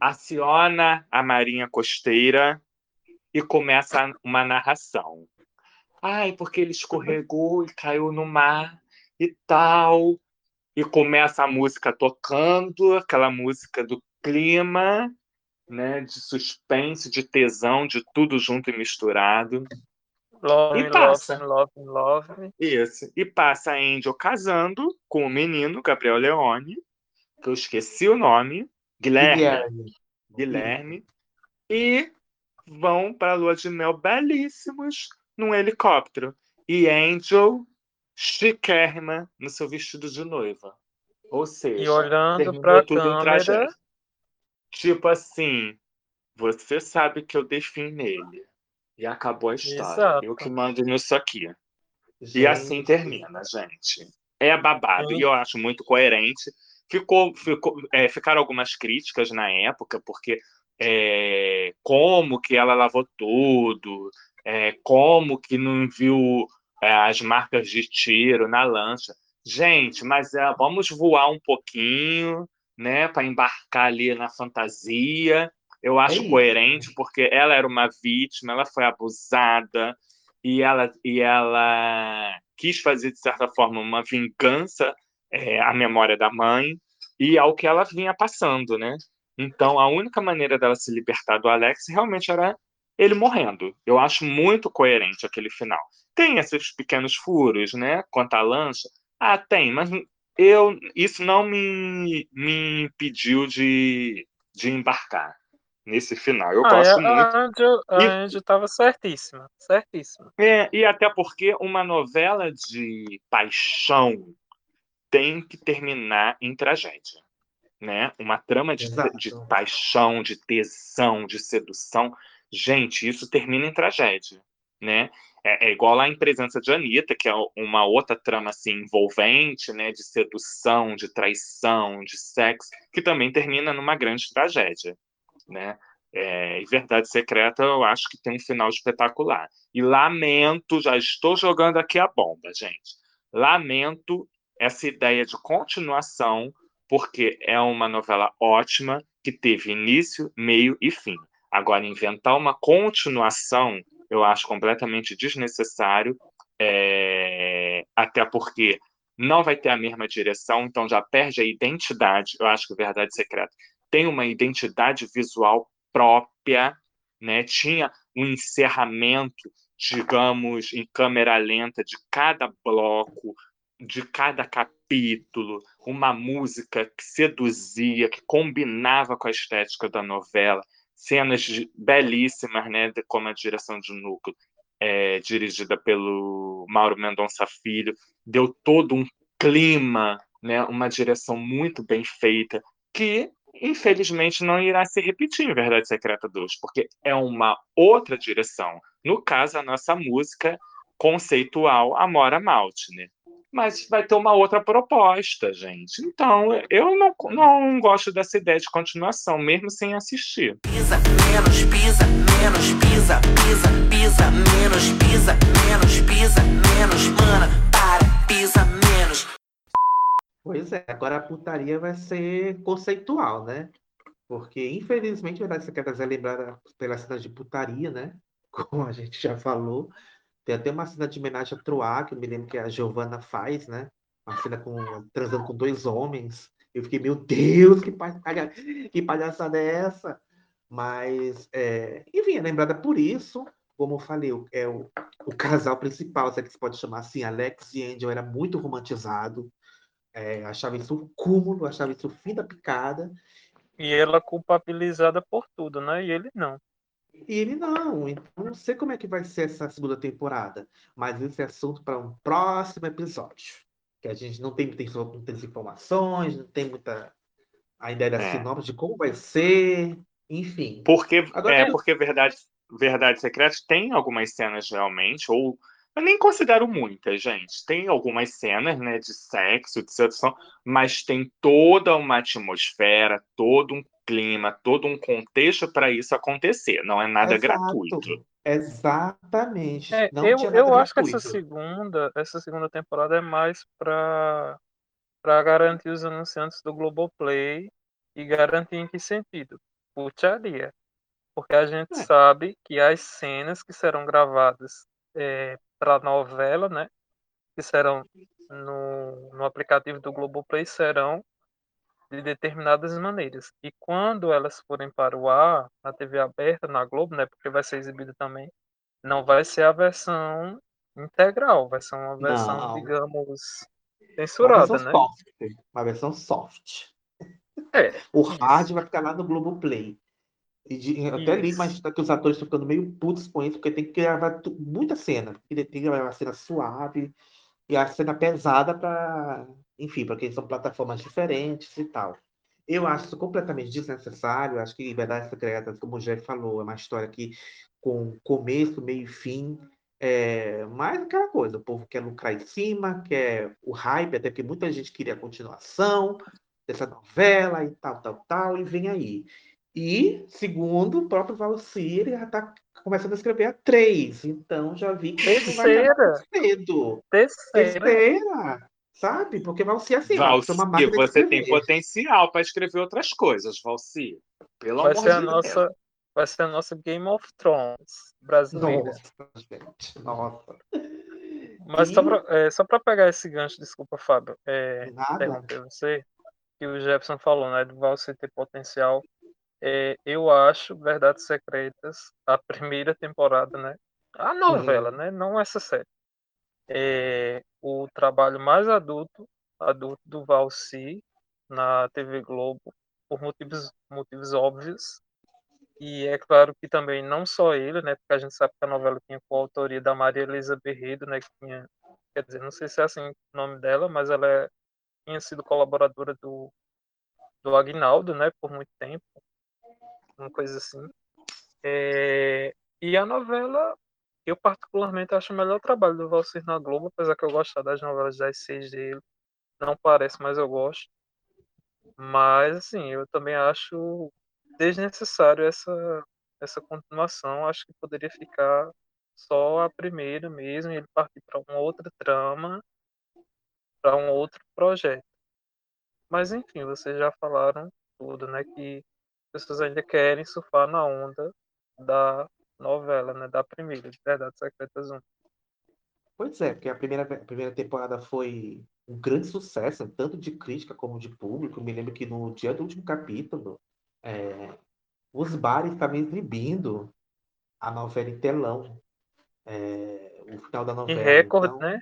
[SPEAKER 3] aciona a marinha costeira e começa uma narração. Ai, porque ele escorregou e caiu no mar e tal. E começa a música tocando, aquela música do clima, né, de suspense, de tesão, de tudo junto e misturado.
[SPEAKER 2] Love,
[SPEAKER 3] e passa.
[SPEAKER 2] love, love, love.
[SPEAKER 3] Isso. E passa a Angel casando com o menino, Gabriel Leone, que eu esqueci o nome, Guilherme. Guilherme. Guilherme. E vão para a lua de mel belíssimos num helicóptero. E Angel chiquérrima no seu vestido de noiva. Ou seja,
[SPEAKER 2] e olhando para a câmera,
[SPEAKER 3] Tipo assim, você sabe que eu defino nele. E acabou a história.
[SPEAKER 2] Exato.
[SPEAKER 3] Eu que mando nisso aqui. Gente. E assim termina, gente. É babado. E eu acho muito coerente. Ficou, ficou, é, ficaram algumas críticas na época, porque é, como que ela lavou tudo, é, como que não viu é, as marcas de tiro na lancha. Gente, mas é, vamos voar um pouquinho, né, para embarcar ali na fantasia. Eu acho é coerente porque ela era uma vítima, ela foi abusada e ela e ela quis fazer de certa forma uma vingança é, à memória da mãe e ao que ela vinha passando, né? Então a única maneira dela se libertar do Alex realmente era ele morrendo. Eu acho muito coerente aquele final. Tem esses pequenos furos, né? Quanto à lancha, ah, tem, mas eu isso não me, me impediu de, de embarcar nesse final. Eu
[SPEAKER 2] ah,
[SPEAKER 3] gosto
[SPEAKER 2] a,
[SPEAKER 3] muito.
[SPEAKER 2] A Angel, a Angel estava certíssima, certíssima.
[SPEAKER 3] É, e até porque uma novela de paixão tem que terminar em tragédia. Né? Uma trama de, de paixão, de tesão, de sedução. Gente, isso termina em tragédia. Né? É, é, igual lá em Presença de Anitta, que é uma outra trama assim, envolvente, né, de sedução, de traição, de sexo, que também termina numa grande tragédia. Né? É, e Verdade Secreta eu acho que tem um final espetacular. E lamento, já estou jogando aqui a bomba, gente. Lamento essa ideia de continuação, porque é uma novela ótima, que teve início, meio e fim. Agora, inventar uma continuação eu acho completamente desnecessário, é, até porque não vai ter a mesma direção, então já perde a identidade. Eu acho que Verdade Secreta tem uma identidade visual própria, né? Tinha um encerramento, digamos, em câmera lenta de cada bloco, de cada capítulo, uma música que seduzia, que combinava com a estética da novela cenas belíssimas, né, como a direção de núcleo, é, dirigida pelo Mauro Mendonça Filho, deu todo um clima, né, uma direção muito bem feita, que infelizmente não irá se repetir em Verdade Secreta 2, porque é uma outra direção, No caso, a nossa música conceitual Amora Maltner. Mas vai ter uma outra proposta, gente. Então, eu não, não gosto dessa ideia de continuação, mesmo sem assistir.
[SPEAKER 13] Pisa, menos, pisa, menos, pisa, pisa, pisa, menos, pisa, menos, pisa, menos, mana, para, pisa, menos.
[SPEAKER 1] Pois é, agora a putaria vai ser conceitual, né? Porque, infelizmente, verdade, você quer trazer lembrada pela cena de putaria, né? Como a gente já falou. Tem até uma cena de homenagem a Troá, que eu me lembro que a Giovanna faz, né? Uma cena com, transando com dois homens. Eu fiquei, meu Deus, que, palha... que palhaçada é essa? Mas, é... enfim, é lembrada por isso. Como eu falei, é o, o casal principal, se é que se pode chamar assim, Alex e Angel, era muito romantizado. É, achava isso um cúmulo, achava isso o fim da picada.
[SPEAKER 2] E ela culpabilizada por tudo, né? E ele não.
[SPEAKER 1] E ele não. Então, não sei como é que vai ser essa segunda temporada. Mas esse é assunto para um próximo episódio. Que a gente não tem muitas, informações, não tem muita a ideia da é. sinopse de como vai ser, enfim.
[SPEAKER 3] Porque, Agora, é, porque Verdade, Verdade Secreta tem algumas cenas realmente, ou eu nem considero muitas, gente. Tem algumas cenas, né, de sexo, de sedução, mas tem toda uma atmosfera, todo um clima, todo um contexto para isso acontecer. Não é nada Exato. gratuito.
[SPEAKER 1] Exatamente.
[SPEAKER 2] É, eu eu acho que essa segunda, essa segunda temporada é mais para para garantir os anunciantes do Globoplay e garantir em que sentido? Putaria. Porque a gente é. sabe que as cenas que serão gravadas é, para a novela, né? Que serão no, no aplicativo do Globoplay serão de determinadas maneiras. E quando elas forem para o ar, na TV aberta, na Globo, né, porque vai ser exibido também, não vai ser a versão integral, vai ser uma versão, não. digamos, censurada, uma
[SPEAKER 1] né?
[SPEAKER 2] Soft,
[SPEAKER 1] uma versão soft.
[SPEAKER 2] É.
[SPEAKER 1] O hard vai ficar lá no Globoplay. E de, até li, mas tá que os atores estão ficando meio putos com isso, porque tem que gravar muita cena. Tem que gravar uma cena suave e a cena pesada para enfim, porque são plataformas diferentes e tal. Eu acho isso completamente desnecessário. Acho que Verdades Secretas, como o Jeff falou, é uma história que com começo, meio e fim. É, mais aquela coisa, o povo quer lucrar em cima, quer o hype, até porque muita gente queria a continuação dessa novela e tal, tal, tal, e vem aí. E, segundo o próprio Valci, ele já está começando a escrever a três, então já vi que
[SPEAKER 2] Terceira. vai
[SPEAKER 1] cedo.
[SPEAKER 2] Terceira.
[SPEAKER 1] Terceira. Sabe? Porque Valci é assim,
[SPEAKER 3] Valci, uma você tem potencial para escrever outras coisas, Valci. Pelo
[SPEAKER 2] vai
[SPEAKER 3] amor
[SPEAKER 2] ser
[SPEAKER 3] de
[SPEAKER 2] a
[SPEAKER 3] Deus.
[SPEAKER 2] nossa, Vai ser a nossa Game of Thrones brasileira.
[SPEAKER 1] Nossa, gente. Nossa.
[SPEAKER 2] Mas e... só para é, pegar esse gancho, desculpa, Fábio. É,
[SPEAKER 1] Nada.
[SPEAKER 2] você que o Jefferson falou, né? Do Valci ter potencial. É, eu acho Verdades Secretas, a primeira temporada, né? A novela, né? Não essa série é, o trabalho mais adulto, adulto do Valci na TV Globo, por motivos, motivos óbvios. E é claro que também não só ele, né, porque a gente sabe que a novela tinha com a autoria da Maria Elisa Berredo, né, que tinha, quer dizer, não sei se é assim o nome dela, mas ela é, tinha sido colaboradora do, do Agnaldo, né, por muito tempo, uma coisa assim. É, e a novela eu, particularmente, acho o melhor trabalho do Valcir na Globo, apesar que eu gosto das novelas das seis dele. Não parece, mas eu gosto. Mas, assim, eu também acho desnecessário essa, essa continuação. Acho que poderia ficar só a primeira mesmo e ele partir para uma outra trama, para um outro projeto. Mas, enfim, vocês já falaram tudo, né? Que pessoas ainda querem surfar na onda da novela, né? Da primeira, de Verdades Secretas 1.
[SPEAKER 1] Pois é, porque a primeira, a primeira temporada foi um grande sucesso, tanto de crítica como de público. Me lembro que no dia do último capítulo, é, os bares estavam exibindo a novela em telão. É, o final da novela.
[SPEAKER 2] E recorde,
[SPEAKER 1] então,
[SPEAKER 2] né?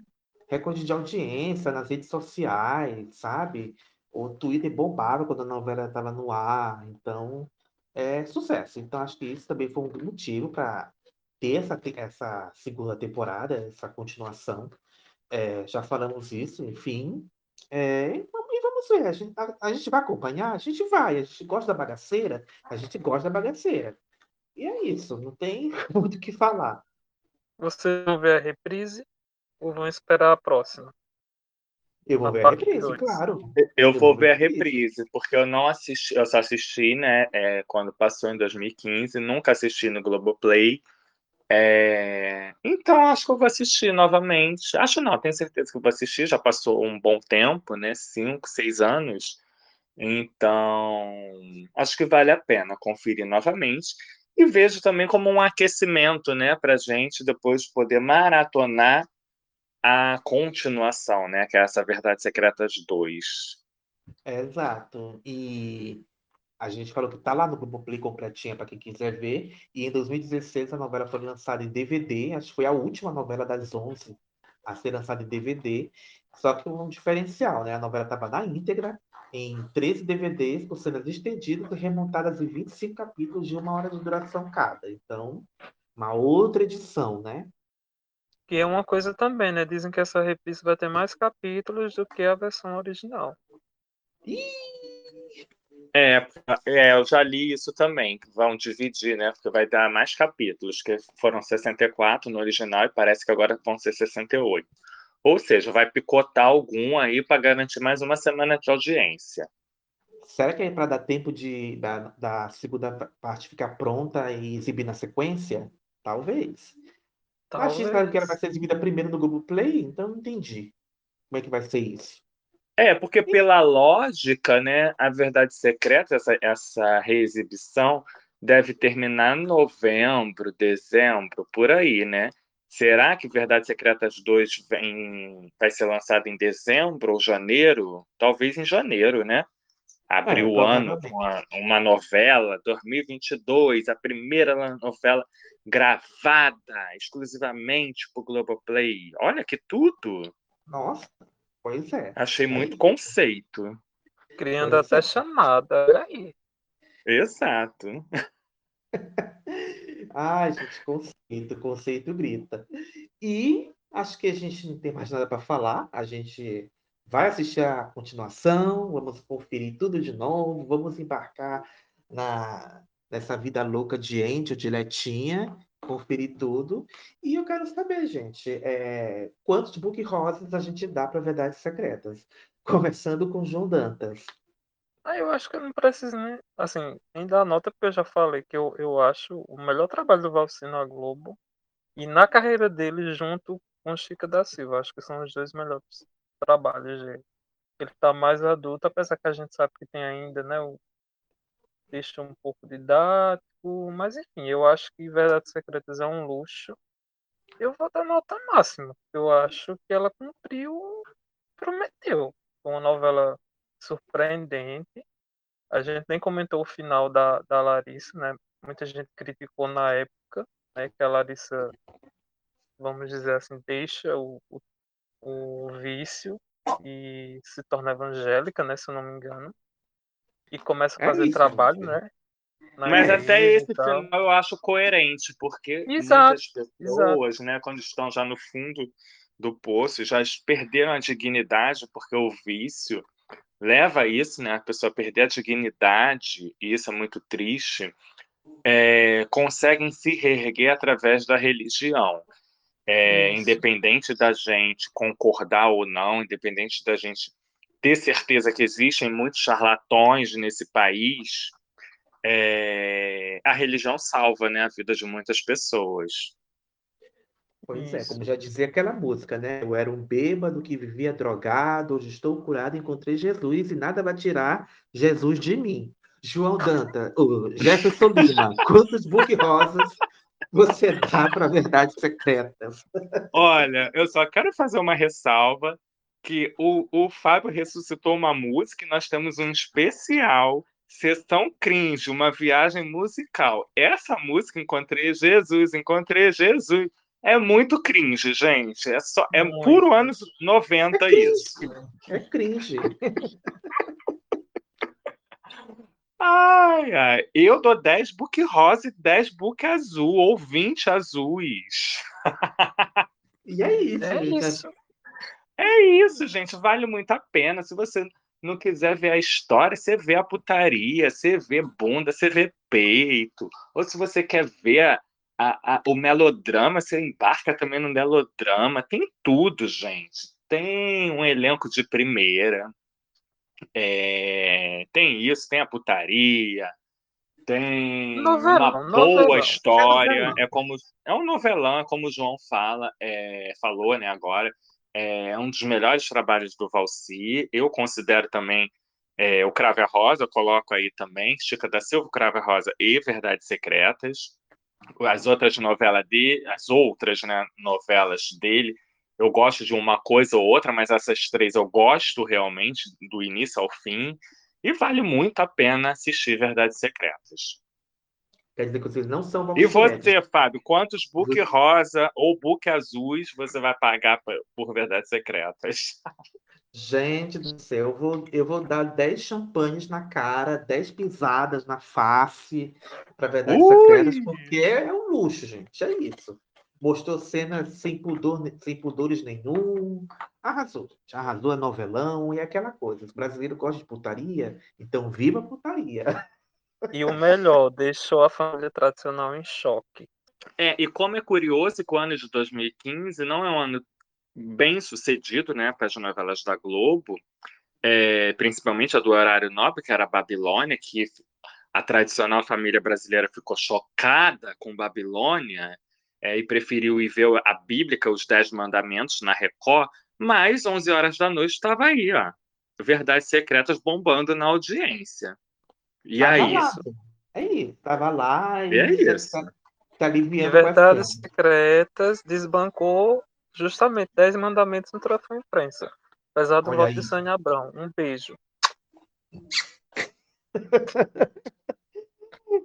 [SPEAKER 1] Recorde de audiência nas redes sociais, sabe? O Twitter bombava quando a novela estava no ar. Então, é sucesso. Então, acho que isso também foi um motivo para ter essa, essa segunda temporada, essa continuação. É, já falamos isso, enfim. É, e vamos ver, a gente, a, a gente vai acompanhar? A gente vai, a gente gosta da bagaceira, a gente gosta da bagaceira. E é isso, não tem muito o que falar.
[SPEAKER 2] Vocês vão ver a reprise ou vão esperar a próxima?
[SPEAKER 1] Eu vou ver a reprise, claro.
[SPEAKER 3] Eu vou ver a reprise, porque eu não assisti, eu só assisti, né, é, quando passou em 2015, nunca assisti no Globoplay. É, Então, acho que eu vou assistir novamente. Acho não, tenho certeza que eu vou assistir, já passou um bom tempo, né? Cinco, seis anos. Então, acho que vale a pena conferir novamente. E vejo também como um aquecimento, né, para gente depois poder maratonar a continuação, né, que é essa Verdades Secretas 2.
[SPEAKER 1] Exato. E a gente falou que tá lá no Globoplay completinha para quem quiser ver. E em 2016 a novela foi lançada em DVD. Acho que foi a última novela das 11 a ser lançada em DVD. Só que um diferencial, né? A novela estava na íntegra, em 13 DVDs, com cenas estendidas e remontadas em 25 capítulos de uma hora de duração cada. Então, uma outra edição, né?
[SPEAKER 2] Que é uma coisa também, né? Dizem que essa reprise vai ter mais capítulos do que a versão original.
[SPEAKER 3] É, é, eu já li isso também, que vão dividir, né? Porque vai dar mais capítulos, que foram 64 no original e parece que agora vão ser 68. Ou seja, vai picotar algum aí para garantir mais uma semana de audiência.
[SPEAKER 1] Será que é para dar tempo de da, da segunda parte ficar pronta e exibir na sequência? Talvez. Achei
[SPEAKER 2] Talvez.
[SPEAKER 1] que ela vai ser exibida primeiro no Globoplay, então não entendi como é que vai ser isso.
[SPEAKER 3] É, porque pela lógica, né, a Verdade Secreta, essa, essa reexibição, deve terminar em novembro, dezembro, por aí, né? Será que Verdades Secretas 2 vem, vai ser lançado em dezembro ou janeiro? Talvez em janeiro, né? Abrir
[SPEAKER 1] É,
[SPEAKER 3] o ano
[SPEAKER 1] provavelmente.
[SPEAKER 3] com uma, uma novela, 2022, a primeira la- novela gravada exclusivamente para o Globoplay. Olha que tudo!
[SPEAKER 1] Nossa, pois é.
[SPEAKER 3] Achei
[SPEAKER 1] É
[SPEAKER 3] muito
[SPEAKER 1] isso.
[SPEAKER 3] conceito.
[SPEAKER 2] Criando
[SPEAKER 1] Pois
[SPEAKER 2] até
[SPEAKER 1] é.
[SPEAKER 2] chamada. Olha aí.
[SPEAKER 3] Exato.
[SPEAKER 1] Ai, gente, conceito, conceito grita. E acho que a gente não tem mais nada para falar. A gente vai assistir a continuação, vamos conferir tudo de novo, vamos embarcar na, nessa vida louca de Angel, de Letinha, conferir tudo. E eu quero saber, gente, é, quantos book rosas a gente dá para Verdades Secretas? Começando com João Dantas.
[SPEAKER 2] Ah, eu acho que eu não preciso nem. Assim, dar nota, porque eu já falei que eu, eu acho o melhor trabalho do Valci na Globo. E na carreira dele, junto com Chica da Silva. Acho que são os dois melhores trabalhos dele. Ele tá mais adulto, apesar que a gente sabe que tem ainda, né? O texto um pouco didático. Mas enfim, eu acho que Verdades Secretas é um luxo. Eu vou dar nota máxima. Eu acho que ela cumpriu, prometeu. Uma novela surpreendente. A gente nem comentou o final da, da Larissa, né? Muita gente criticou na época, né? Que a Larissa, vamos dizer assim, deixa o, o, o vício e se torna evangélica, né? Se eu não me engano. E começa a
[SPEAKER 1] É
[SPEAKER 2] fazer
[SPEAKER 1] isso,
[SPEAKER 2] trabalho, né? na
[SPEAKER 3] Mas até esse
[SPEAKER 2] tal.
[SPEAKER 3] final eu acho coerente, porque
[SPEAKER 2] Exato,
[SPEAKER 3] muitas pessoas, né, quando estão já no fundo do poço, já perderam a dignidade, porque o vício leva a isso, né, a pessoa a perder a dignidade, e isso é muito triste, é, conseguem se reerguer através da religião. É, independente da gente concordar ou não, independente da gente ter certeza que existem muitos charlatões nesse país, é, a religião salva né, a vida de muitas pessoas.
[SPEAKER 1] Pois é, como já dizia aquela música, né? Eu era um bêbado que vivia drogado, hoje estou curado, encontrei Jesus e nada vai tirar Jesus de mim. João Danta, o Jefferson Lima, quantos book rosas você dá para Verdades Secretas?
[SPEAKER 3] Olha, eu só quero fazer uma ressalva que o, o Fábio ressuscitou uma música e nós temos um especial, Sessão Cringe, uma viagem musical. Essa música, Encontrei Jesus, Encontrei Jesus, é muito cringe, gente. É, só, é
[SPEAKER 2] Muito.
[SPEAKER 3] puro anos 90 isso.
[SPEAKER 1] É cringe.
[SPEAKER 3] Ai, ai. Eu dou 10 book rosa e 10 book azul, ou 20 azuis.
[SPEAKER 1] E é isso,
[SPEAKER 2] É isso.
[SPEAKER 3] É isso, gente. Vale muito a pena. Se você não quiser ver a história, você vê a putaria, você vê bunda, você vê peito. Ou se você quer ver a, a, o melodrama, você embarca também no melodrama, tem tudo, gente. Tem um elenco de primeira, é, tem isso, tem a putaria, tem
[SPEAKER 2] Novelão,
[SPEAKER 3] uma boa
[SPEAKER 2] novelão.
[SPEAKER 3] história. É como é um novelão, é como o João fala, é, falou, né? Agora é um dos melhores trabalhos do Valci. Eu considero também é, o Crave Rosa, coloco aí também Chica da Silva, Crave Rosa e Verdades Secretas. As outras novelas dele, as outras né, novelas dele, eu gosto de uma coisa ou outra, mas essas três eu gosto realmente do início ao fim. E vale muito a pena assistir Verdades Secretas.
[SPEAKER 1] Quer dizer que vocês não são
[SPEAKER 3] E você, Fábio, quantos book rosa ou book azuis você vai pagar por, por Verdades Secretas?
[SPEAKER 1] Gente do céu, eu vou, eu vou dar 10 champanhes na cara, 10 pisadas na face para Verdades
[SPEAKER 3] Ui!
[SPEAKER 1] Secretas, porque é um luxo, gente. É isso. Mostrou cenas sem pudor, sem pudores nenhum. Arrasou, gente. Arrasou, é novelão e é aquela coisa. Os brasileiros gostam de putaria, então viva a putaria.
[SPEAKER 2] E o melhor, deixou a família tradicional em choque.
[SPEAKER 3] É, e como é curioso que o ano de 2015 não é um ano bem sucedido né, para as novelas da Globo, é, principalmente a do horário nobre, que era a Babilônia, que a tradicional família brasileira ficou chocada com Babilônia é, e preferiu ir ver a Bíblica, os Dez Mandamentos, na Record, mas 11 horas da noite estava aí, ó, Verdades Secretas bombando na audiência. E
[SPEAKER 1] Tava
[SPEAKER 3] aí?
[SPEAKER 1] lá, É isso. Tava lá e
[SPEAKER 3] É isso.
[SPEAKER 1] Tá, tá
[SPEAKER 2] Verdades. Secretas desbancou justamente 10 mandamentos no troféu imprensa. Apesar do
[SPEAKER 1] Olha
[SPEAKER 2] voto
[SPEAKER 1] aí.
[SPEAKER 2] de Sônia Abrão. Um beijo.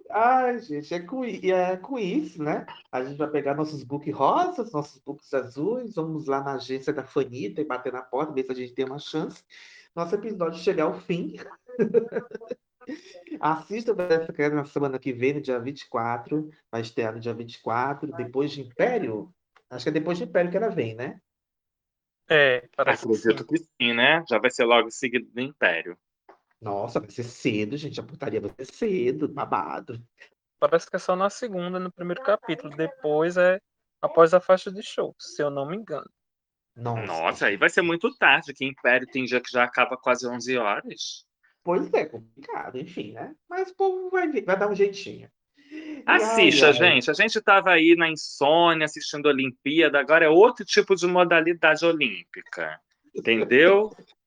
[SPEAKER 1] Ai, gente, é com, é com isso, né? A gente vai pegar nossos book rosas, nossos books azuis, vamos lá na agência da Fanita e bater na porta, ver se a gente tem uma chance. Nosso episódio chegar ao fim. Assista o Verdade Secreta na semana que vem, no dia 24. Vai estrear no dia 24, depois de Império. Acho que é depois de Império que ela vem, né?
[SPEAKER 2] É, parece que sim.
[SPEAKER 3] Acredito que sim, né? Já vai ser logo seguido do Império.
[SPEAKER 1] Nossa, vai ser cedo, gente. A putaria vai ser cedo, babado.
[SPEAKER 2] Parece que é só na segunda, no primeiro capítulo. Depois é após a faixa de show, se eu não me engano.
[SPEAKER 1] Nossa,
[SPEAKER 3] Nossa, aí vai ser muito tarde, que Império tem dia que já acaba quase 11 horas.
[SPEAKER 1] Pois é, complicado, enfim, né? Mas o povo vai, vai dar um jeitinho.
[SPEAKER 3] Assista,
[SPEAKER 1] ai, ai,
[SPEAKER 3] gente. A gente estava aí na insônia assistindo a Olimpíada, agora é outro tipo de modalidade olímpica. Entendeu?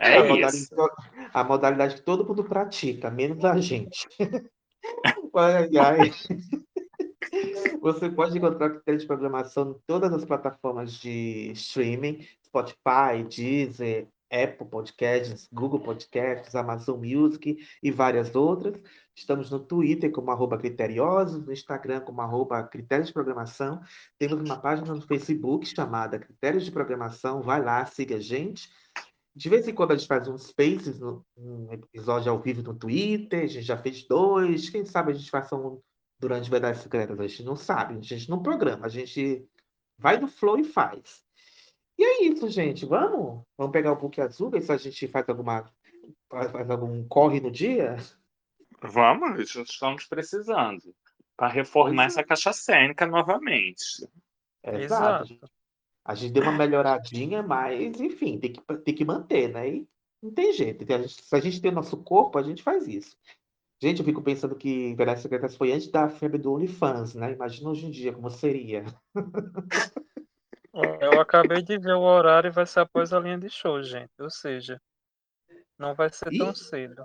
[SPEAKER 3] É
[SPEAKER 1] a,
[SPEAKER 3] isso.
[SPEAKER 1] modalidade, a modalidade que todo mundo pratica, menos a gente. Ai, ai. Você pode encontrar o critério de programação em todas as plataformas de streaming, Spotify, Deezer, Apple Podcasts, Google Podcasts, Amazon Music e várias outras. Estamos no Twitter como arroba criteriosos, no Instagram como arroba critérios de programação. Temos uma página no Facebook chamada Critérios de Programação. Vai lá, siga a gente. De vez em quando a gente faz uns spaces, um episódio ao vivo no Twitter, a gente já fez dois, quem sabe a gente faça um durante Verdades Secretas, a gente não sabe, a gente não programa, a gente vai no flow e faz. E é isso, gente, vamos? Vamos pegar o book azul, ver se a gente faz alguma faz algum corre no dia?
[SPEAKER 3] Vamos, estamos precisando. Para reformar essa caixa cênica novamente.
[SPEAKER 1] Exato.
[SPEAKER 2] Exato.
[SPEAKER 1] A gente deu uma melhoradinha, mas enfim, tem que, tem que manter, né? E não tem jeito. Se a gente tem o nosso corpo, a gente faz isso. Gente, eu fico pensando que Verdades Secretas foi antes da febre do OnlyFans, né? Imagina hoje em dia como seria.
[SPEAKER 2] Eu acabei de ver o horário e vai ser após a linha de show, gente. Ou seja, não vai ser tão
[SPEAKER 1] Ih.
[SPEAKER 2] cedo.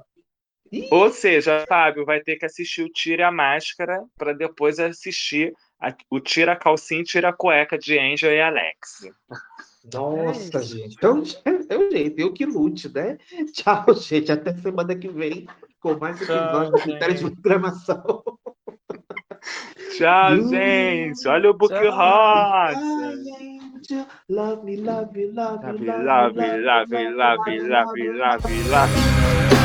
[SPEAKER 3] Ou seja, Fábio vai ter que assistir o Tira a Máscara para depois assistir a- o Tira a Calcinha e Tira a Cueca de Angel e Alex.
[SPEAKER 1] Nossa,
[SPEAKER 2] isso.
[SPEAKER 1] gente. Então, é o jeito, eu que lute, né? Tchau, gente. Até semana que vem com mais
[SPEAKER 2] Tchau,
[SPEAKER 1] episódio do Critério de. Programação.
[SPEAKER 3] Tchau, gente. Olha o Book
[SPEAKER 2] Tchau.
[SPEAKER 3] Rosa.
[SPEAKER 1] Ai, gente. Love me, love me, love me,
[SPEAKER 3] Love, love, love, love, love, love, love, love.